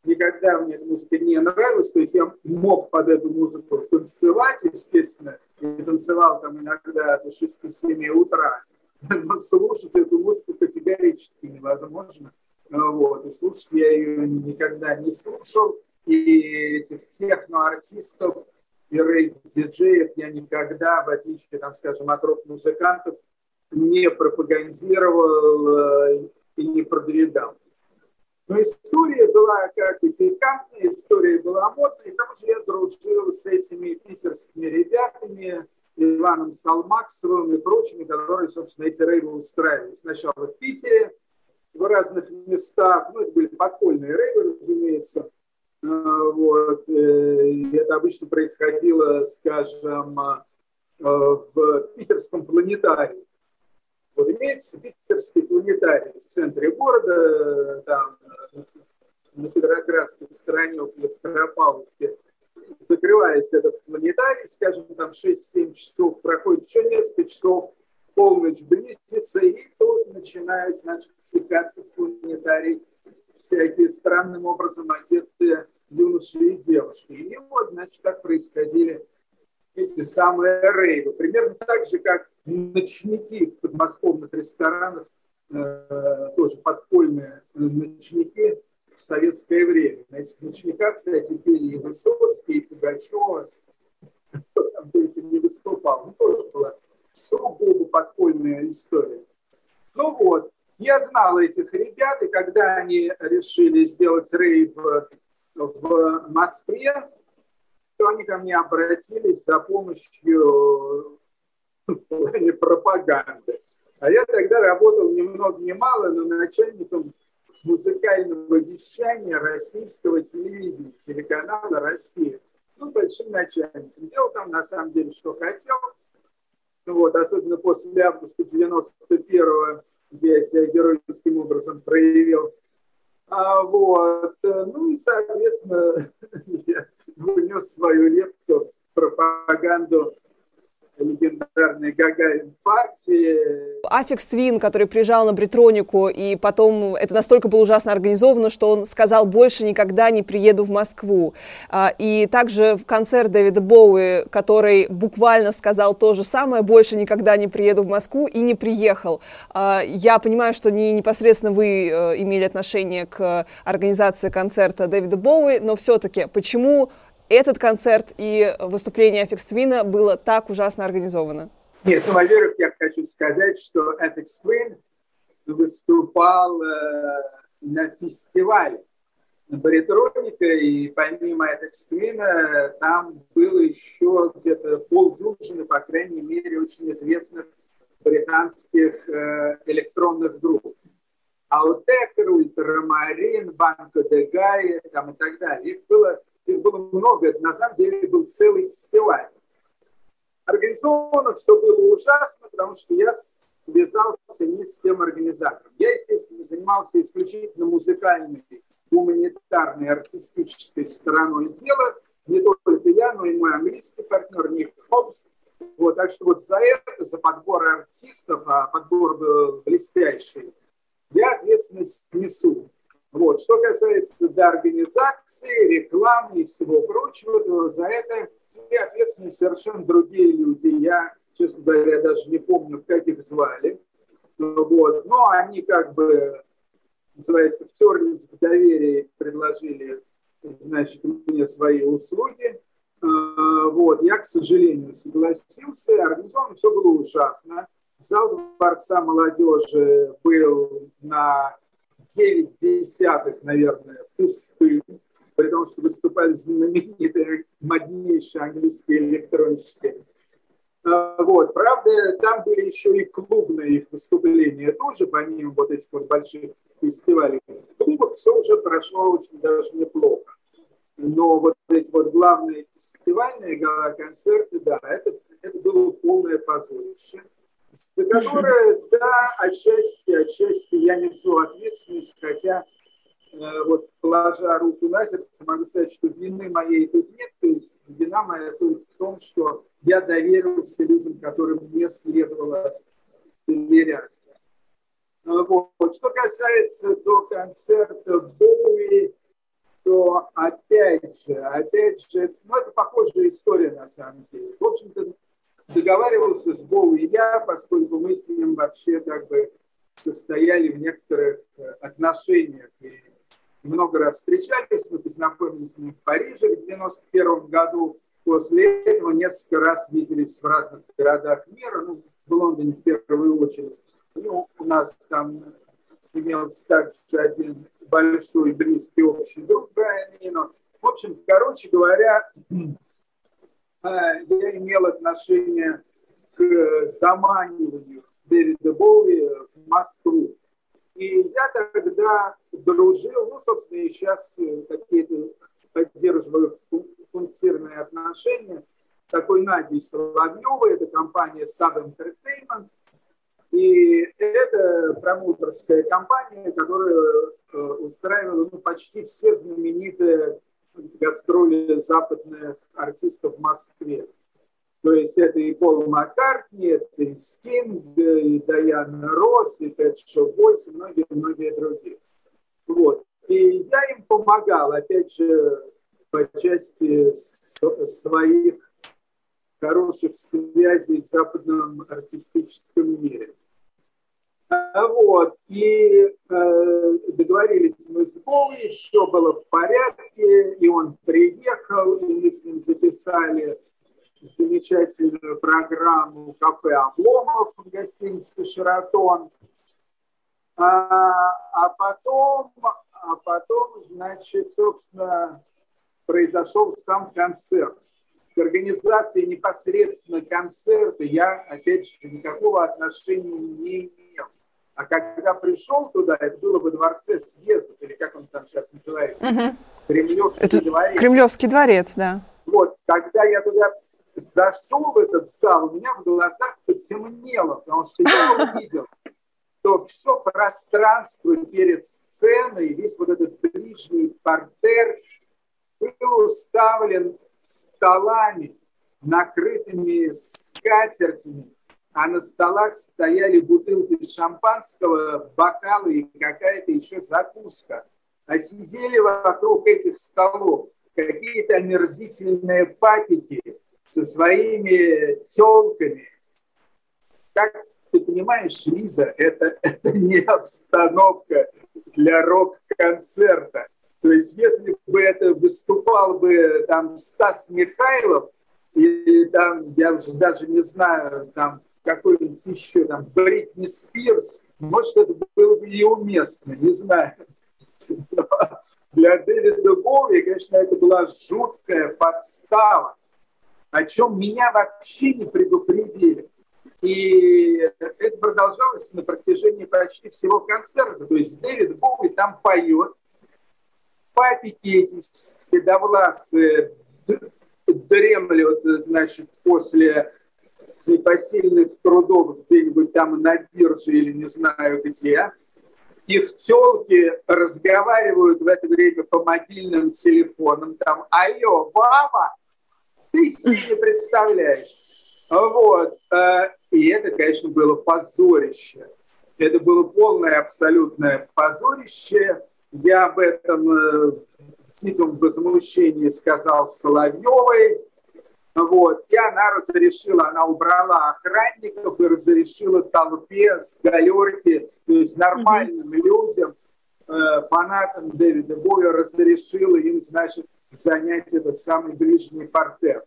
Никогда мне эта музыка не нравилась. То есть я мог под эту музыку танцевать, естественно, и танцевал там иногда до 6-7 утра. *laughs* Но слушать эту музыку категорически невозможно. Вот. И слушать я ее никогда не слушал. И этих техно-артистов и рейв-диджеев я никогда, в отличие, там, скажем, от рок-музыкантов, не пропагандировал э, и не продвигал. Но история была как и пикантная, история была модная, и тому же я дружил с этими питерскими ребятами, Иваном Салмаксовым и прочими, которые, собственно, эти рейвы устраивали. Сначала в Питере, в разных местах, ну, это были подпольные рейвы, разумеется, вот. Э, это обычно происходило, скажем, в питерском планетарии. Вот имеется питерский планетарий в центре города, там на Петроградской стороне около Петропавловки. Закрывается этот планетарий, скажем, там 6-7 часов, проходит еще несколько часов, полночь близится, и тут начинают, значит, в планетарий всякие странным образом одетые юноши и девушки. И вот, значит, так происходили эти самые рейвы. Примерно так же, как ночники в подмосковных ресторанах, э, тоже подпольные ночники в советское время. На этих ночниках, кстати, пели и Высоцкий, и Пугачева. Кто там только не выступал. Ну, тоже была сугубо подпольная история. Ну вот, я знал этих ребят, и когда они решили сделать рейв в Москве, то они ко мне обратились за помощью в плане пропаганды. А я тогда работал ни много ни мало, но начальником музыкального вещания российского телевидения, телеканала «Россия». Ну, большим начальником. Делал там, на самом деле, что хотел. Вот, особенно после августа 91-го, где я себя героическим образом проявил. А, вот. Ну и, соответственно, *laughs* я внес свою лепту пропаганду легендарной Гагарин партии. Аффикс Твин, который приезжал на Бритронику, и потом это настолько было ужасно организовано, что он сказал, больше никогда не приеду в Москву. А, и также в концерт Дэвида Боуи, который буквально сказал то же самое, больше никогда не приеду в Москву, и не приехал. А, я понимаю, что не непосредственно вы э, имели отношение к организации концерта Дэвида Боуи, но все-таки почему этот концерт и выступление Aphex Twin а было так ужасно организовано? Нет, ну, во-первых, я хочу сказать, что Aphex Twin выступал э, на фестивале Britronica, и помимо Aphex Twin а там было еще где-то полдюжины, по крайней мере, очень известных британских э, электронных групп. Аутекер, Ультрамарин, Банко де Гайя там и так далее. Их было их было много, это на самом деле был целый фестиваль. Организовано все было ужасно, потому что я связался не с тем организатором. Я, естественно, занимался исключительно музыкальной, гуманитарной, артистической стороной дела. Не только я, но и мой английский партнер Ник Хоббс. Вот, так что вот за это, за подбор артистов, а подбор был блестящий, я ответственность несу. Вот. Что касается до организации, рекламы и всего прочего, то за это все ответственны совершенно другие люди. Я, честно говоря, даже не помню, как их звали. Вот. Но они как бы, называется, втерлись в доверие, предложили значит, мне свои услуги. А, вот. Я, к сожалению, согласился. Организовано все было ужасно. Зал Дворца молодежи был на 9 десятых, наверное, пустым, при том, что выступали знаменитые, моднейшие английские электронщики. А, вот. Правда, там были еще и клубные их выступления тоже, помимо вот этих вот больших фестивалей. В клубах все уже прошло очень даже неплохо. Но вот эти вот главные фестивальные концерты, да, это, это было полное позорище за которое, да, отчасти, отчасти я несу ответственность, хотя э, вот положа руку на сердце, могу сказать, что вины моей тут нет, то есть вина моя только в том, что я доверился людям, которым не следовало доверяться. Э, вот. Что касается до концерта Боуи, то опять же, опять же, ну это похожая история на самом деле. В общем-то, договаривался с Богом и я, поскольку мы с ним вообще как бы состояли в некоторых э, отношениях. И много раз встречались, мы познакомились с ним в Париже в 91 году. После этого несколько раз виделись в разных городах мира, ну, в Лондоне в первую очередь. Ну, у нас там имелся также один большой близкий общий друг Брайан. В общем, короче говоря, *clears throat* я имел отношение к заманиванию Дэвида Боуи в Москву. И я тогда дружил, ну, собственно, и сейчас какие-то поддерживаю пунктирные отношения такой Надей Соловьевой, это компания Sub Entertainment, и это промоутерская компания, которая э, устраивала ну, почти все знаменитые гастроли западных артистов в Москве. То есть это и Пол Маккартни, это и Стинг, и Дайана Росс, и Пэт Бойс, и многие-многие другие. Вот. И я им помогал, опять же, по части своих хороших связей в западном артистическом мире. Вот. И э, договорились мы с Боуи, все было в порядке, и он приехал, и мы с ним записали замечательную программу «Кафе Обломов» в гостинице «Шератон». А, а потом, а потом, значит, собственно, произошел сам концерт. К организации непосредственно концерта я, опять же, никакого отношения не. А когда пришел туда, это было во дворце съездов, или как он там сейчас называется, угу. Кремлевский это дворец. Кремлевский дворец, да. Вот, когда я туда зашел в этот зал, у меня в глазах потемнело, потому что я увидел, что все пространство перед сценой, весь вот этот ближний портер был уставлен столами, накрытыми скатертями, а на столах стояли бутылки шампанского, бокалы и какая-то еще закуска. А сидели вокруг этих столов какие-то омерзительные папики со своими телками. Как ты понимаешь, Лиза, это, *laughs* это не обстановка для рок-концерта. То есть, если бы это выступал бы там Стас Михайлов, или там, я уже даже не знаю, там какой-нибудь еще, там, Бритни Спирс, может, это было бы и уместно, не знаю. Для Дэвида Боуи, конечно, это была жуткая подстава, о чем меня вообще не предупредили. И это продолжалось на протяжении почти всего концерта. То есть Дэвид Боуи там поет, папики эти седовласые дремлют, значит, после непосильных трудов где-нибудь там на бирже или не знаю где. Их телки разговаривают в это время по мобильным телефонам. Там, алло, мама, ты себе не представляешь. Вот. Э, и это, конечно, было позорище. Это было полное абсолютное позорище. Я об этом э, в диком возмущении сказал Соловьевой. Вот. И она разрешила, она убрала охранников и разрешила толпе с галерки, то есть нормальным mm-hmm. людям, э, фанатам Дэвида Боя, разрешила им, значит, занять этот самый ближний портер.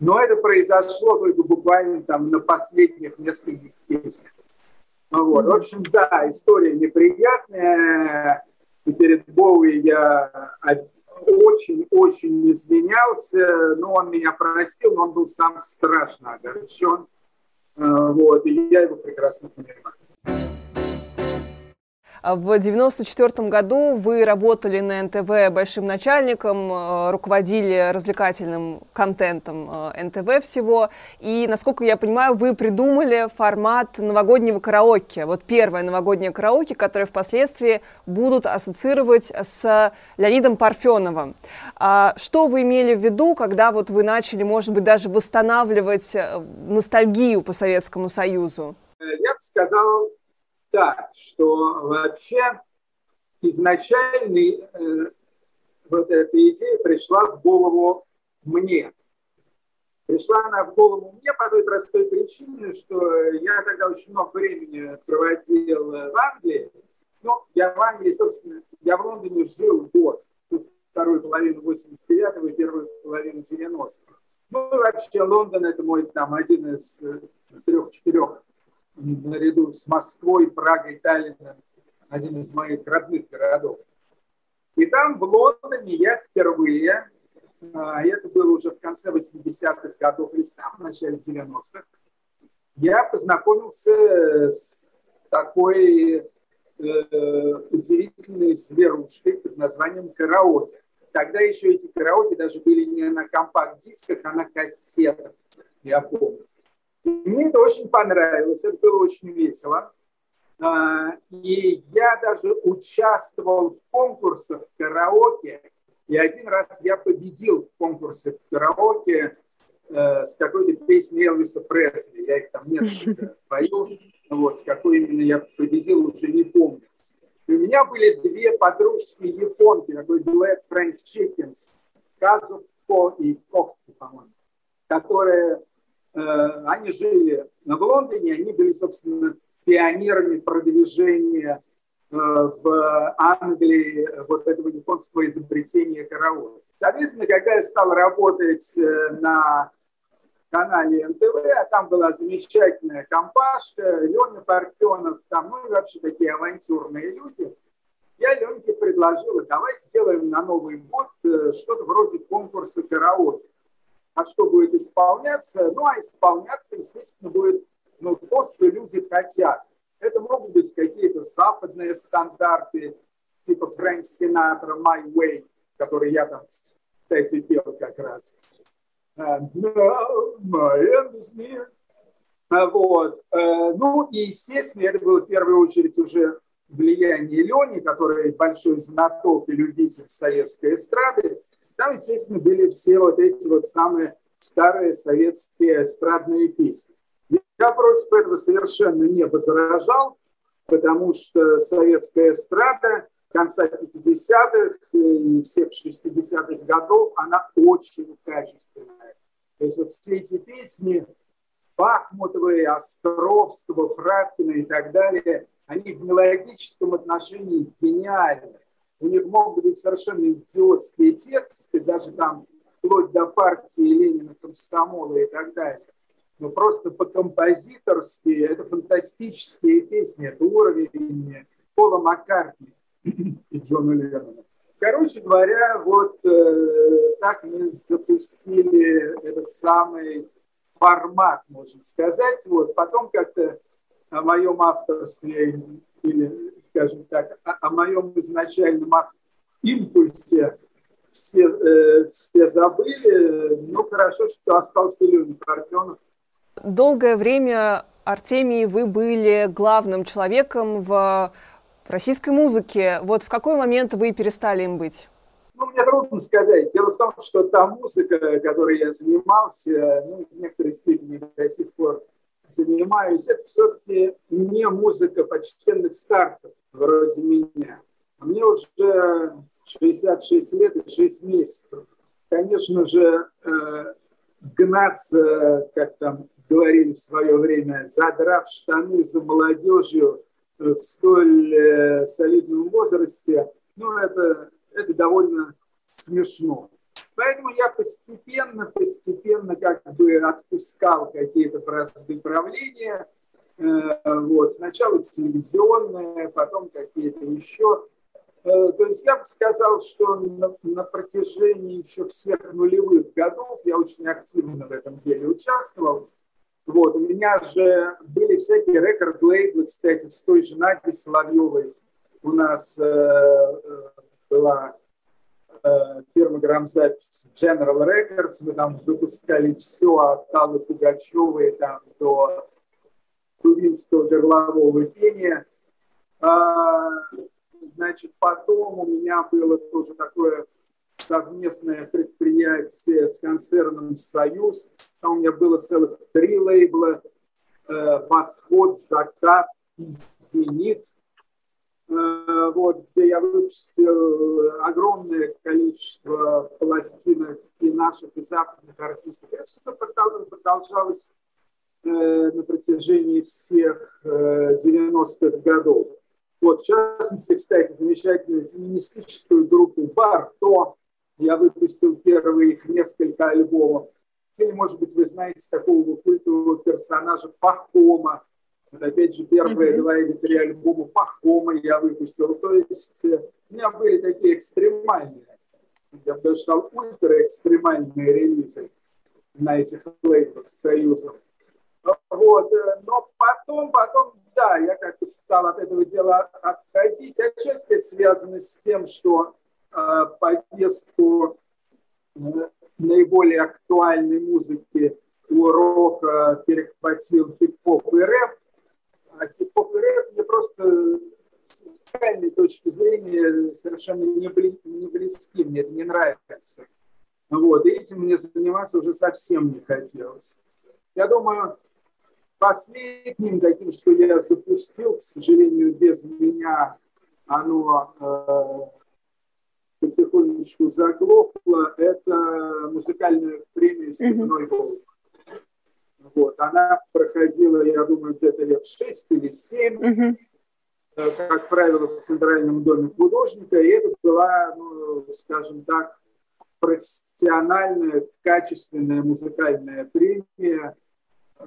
Но это произошло только буквально там на последних нескольких песнях. Вот. В общем, да, история неприятная. И перед Боуи я очень-очень извинялся, но он меня простил, но он был сам страшно огорчен. Э, вот, и я его прекрасно понимаю. В 1994 году вы работали на НТВ большим начальником, э, руководили развлекательным контентом э, НТВ всего. И, насколько я понимаю, вы придумали формат новогоднего караоке. Вот первое новогоднее караоке, которое впоследствии будут ассоциировать с Леонидом Парфеновым. А что вы имели в виду, когда вот вы начали, может быть, даже восстанавливать э, ностальгию по Советскому Союзу? Я бы сказал, так, что вообще изначально э, вот эта идея пришла в голову мне. Пришла она в голову мне по той простой причине, что я тогда очень много времени проводил в Англии. Ну, я в Англии, собственно, я в Лондоне жил год, вторую половину 89-го и первую половину 90-х. Ну, вообще, Лондон – это мой там один из э, трех-четырех наряду с Москвой, Прагой, Таллином, один из моих родных городов. И там, в Лондоне, я впервые, а, это было уже в конце 80-х годов или в самом начале 90-х, я познакомился с такой э, удивительной зверушкой под названием караоке. Тогда еще эти караоке даже были не на компакт-дисках, а на кассетах. я помню. Мне это очень понравилось, это было очень весело. А, и я даже участвовал в конкурсах караоке, и один раз я победил в конкурсе караоке э, с какой-то песней Элвиса Пресли. Я их там несколько *laughs* пою. Вот, с какой именно я победил, уже не помню. И у меня были две подружки японки, такой дуэт Фрэнк Чикенс, Казуко и Кохти, по-моему, которые, они жили в Лондоне, они были, собственно, пионерами продвижения э, в Англии вот этого японского изобретения караоке. Соответственно, когда я стал работать э, на канале НТВ, а там была замечательная компашка, Леня Парфенов, там, ну и вообще такие авантюрные люди. Я Ленке предложил, давай сделаем на Новый год э, что-то вроде конкурса караоке. А что будет исполняться? Ну, а исполняться, естественно, будет ну, то, что люди хотят. Это могут быть какие-то западные стандарты, типа Фрэнк Синатра «My Way», который я там, кстати, пел как раз. Is near. Вот. Э, ну и, естественно, это было в первую очередь уже влияние Лени, который большой знаток и любитель советской эстрады. Там, естественно, были все вот эти вот самые старые советские эстрадные песни. Я против этого совершенно не возражал, потому что советская эстрада конца 50-х и всех 60-х годов, она очень качественная. То есть вот все эти песни Бахмутовой, Островского, Фраткина и так далее, они в мелодическом отношении гениальны. У них могут быть совершенно идиотские тексты, даже там вплоть до партии Ленина, комсомола и так далее но просто по-композиторски это фантастические песни, это уровень Пола Маккартни и Джона Леннона. Короче говоря, вот э, так мы запустили этот самый формат, можно сказать. Вот потом как-то о моем авторстве или, скажем так, о, о моем изначальном импульсе все, э, все забыли. Ну, хорошо, что остался Леня Парфенов, Долгое время, Артемий, вы были главным человеком в российской музыке. Вот в какой момент вы перестали им быть? Ну, мне трудно сказать. Дело в том, что та музыка, которой я занимался, ну, в некоторой степени до сих пор занимаюсь, это все-таки не музыка почтенных старцев, вроде меня. Мне уже 66 лет и 6 месяцев. Конечно же, э, гнаться, как там говорили в свое время, задрав штаны за молодежью в столь э, солидном возрасте, ну, это, это довольно смешно. Поэтому я постепенно, постепенно как бы отпускал какие-то простые правления. Э, вот. Сначала телевизионные, потом какие-то еще. Э, то есть я бы сказал, что на, на протяжении еще всех нулевых годов я очень активно в этом деле участвовал. Вот, у меня же были всякие рекорд-лейблы, кстати, с той же Надей Соловьевой. У нас э, э, была э, фирма грамзаписи General Records, мы там выпускали все от Аллы Пугачевой там, до тувинского горлового пения. А, значит, потом у меня было тоже такое совместное предприятие с концерном «Союз», там у меня было целых три лейбла. Э, «Восход», «Закат» и «Зенит». Э, вот, где я выпустил огромное количество пластинок и наших, и западных артистов. Это продолжалось э, на протяжении всех 90-х годов. Вот, в частности, кстати, замечательную феминистическую группу «Барто». Я выпустил первые их несколько альбомов. Или, может быть, вы знаете такого культового персонажа Пахома. Вот опять же, первые mm-hmm. два или три альбома Пахома я выпустил. То есть э, у меня были такие экстремальные, я бы даже сказал, ультра-экстремальные релизы на этих лейблах с Союзом. Вот. Э, но потом, потом, да, я как-то стал от этого дела отходить. Отчасти это связано с тем, что э, повестку наиболее актуальной музыки у рока перехватил хип-хоп и рэп. А хип-хоп и рэп мне просто с музыкальной точки зрения совершенно не, бли, не близки, мне это не нравится. Вот, и этим мне заниматься уже совсем не хотелось. Я думаю, последним таким, что я запустил, к сожалению, без меня, оно э, потихонечку заглохла, это музыкальная премия «Степной волк». Вот, она проходила, я думаю, где-то лет 6 или 7, mm-hmm. Как правило, в Центральном доме художника, и это была, ну, скажем так, профессиональная, качественная музыкальная премия, э,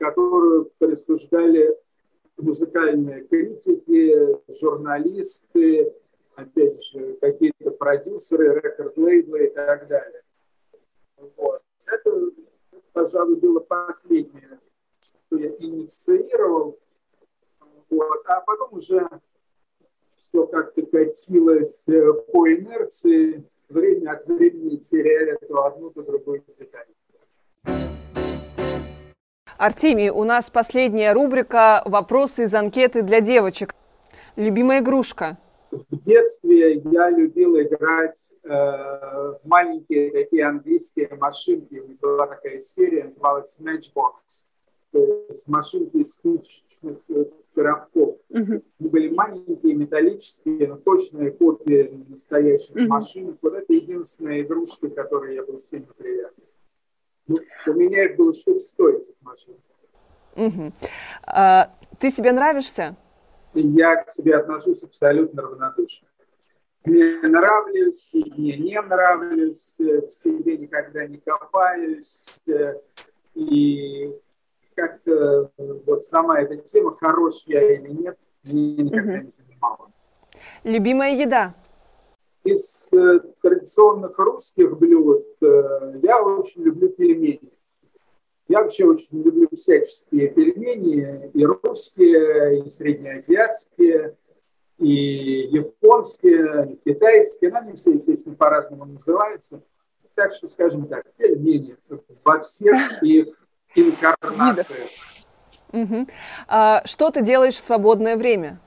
которую присуждали музыкальные критики, журналисты, опять же, какие-то продюсеры, рекорд-лейблы и так далее. Вот. Это, пожалуй, было последнее, что я инициировал. Вот. А потом уже все как-то катилось э, по инерции, время от времени теряя то одну, то другую деталь. Артемий, у нас последняя рубрика «Вопросы из анкеты для девочек». Любимая игрушка? в детстве я любил играть э, в маленькие такие английские машинки. У меня была такая серия, называлась Matchbox. То есть машинки из спичечных э, коробков. Mm-hmm. Они были маленькие, металлические, но точные копии настоящих mm-hmm. машинок. Вот это единственная игрушка, к которой я был сильно привязан. Ну, у меня их было штук 100 этих машин. Mm-hmm. А, ты себе нравишься? я к себе отношусь абсолютно равнодушно. Мне нравлюсь, мне не нравлюсь, к себе никогда не копаюсь. И как-то вот сама эта тема, хорош я или нет, никогда не занимала. Любимая еда? Из э, традиционных русских блюд э, я очень люблю пельмени. Я вообще очень люблю всяческие пельмени, и русские, и среднеазиатские, и японские, и китайские. Но они все, естественно, по-разному называются. Так что, скажем так, пельмени во всех их инкарнациях. Угу. А, что ты делаешь в свободное время?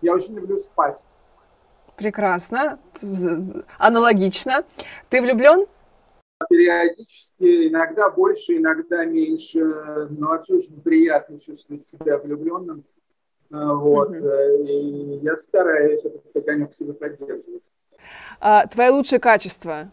Я очень люблю спать. Прекрасно. Аналогично. Ты влюблен? периодически, иногда больше, иногда меньше, но вообще очень приятно чувствовать себя влюбленным. А, вот. Mm-hmm. И я стараюсь этот огонек себе поддерживать. А, твои лучшие качества?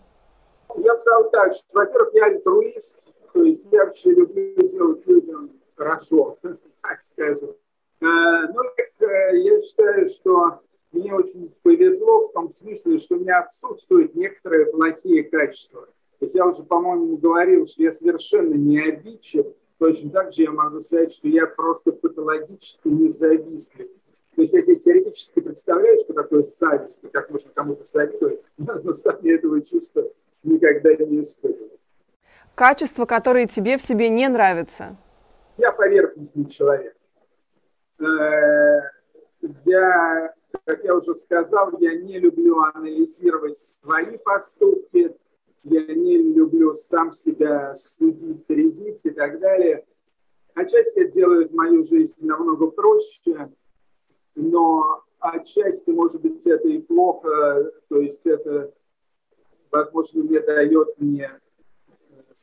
Я бы сказал так, что, во-первых, я альтруист, то есть я вообще люблю делать людям хорошо, *laughs* так скажем. А, ну, э, я считаю, что мне очень повезло в том смысле, что у меня отсутствуют некоторые плохие качества. То есть я уже, по-моему, говорил, что я совершенно не обидчив. Точно так же я могу сказать, что я просто патологически независтлив. То есть я себе теоретически представляю, что такое зависть, и как можно кому-то завидовать, *laughs* но сам я этого чувства никогда не испытывал. Качества, которые тебе в себе не нравятся? Я поверхностный человек. Э, я, как я уже сказал, я не люблю анализировать свои поступки, я не люблю сам себя судить, средить и так далее. Отчасти это делает мою жизнь намного проще, но отчасти, может быть, это и плохо, то есть это, возможно, не дает мне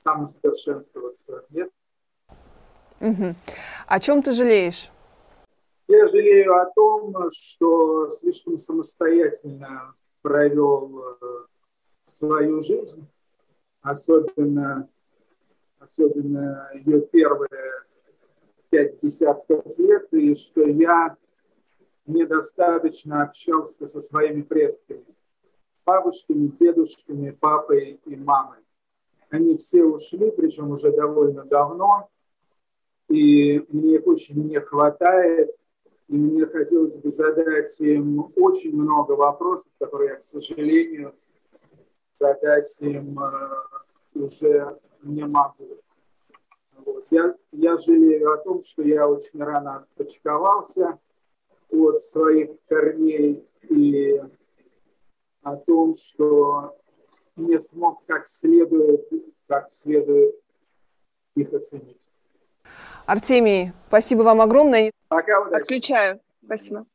самосовершенствоваться. Нет? Угу. О чем ты жалеешь? Я жалею о том, что слишком самостоятельно провел э, свою жизнь, особенно, особенно ее первые пять десятков лет, и что я недостаточно общался со своими предками, бабушками, дедушками, папой и мамой. Они все ушли, причем уже довольно давно, и мне их очень не хватает, и мне хотелось бы задать им очень много вопросов, которые я, к сожалению, задать им э, уже не могу. Вот. Я, я жалею о том, что я очень рано отпочковался от своих корней и о том, что не смог как следует, как следует их оценить. Артемий, спасибо вам огромное. Пока, удачи. Отключаю. Спасибо.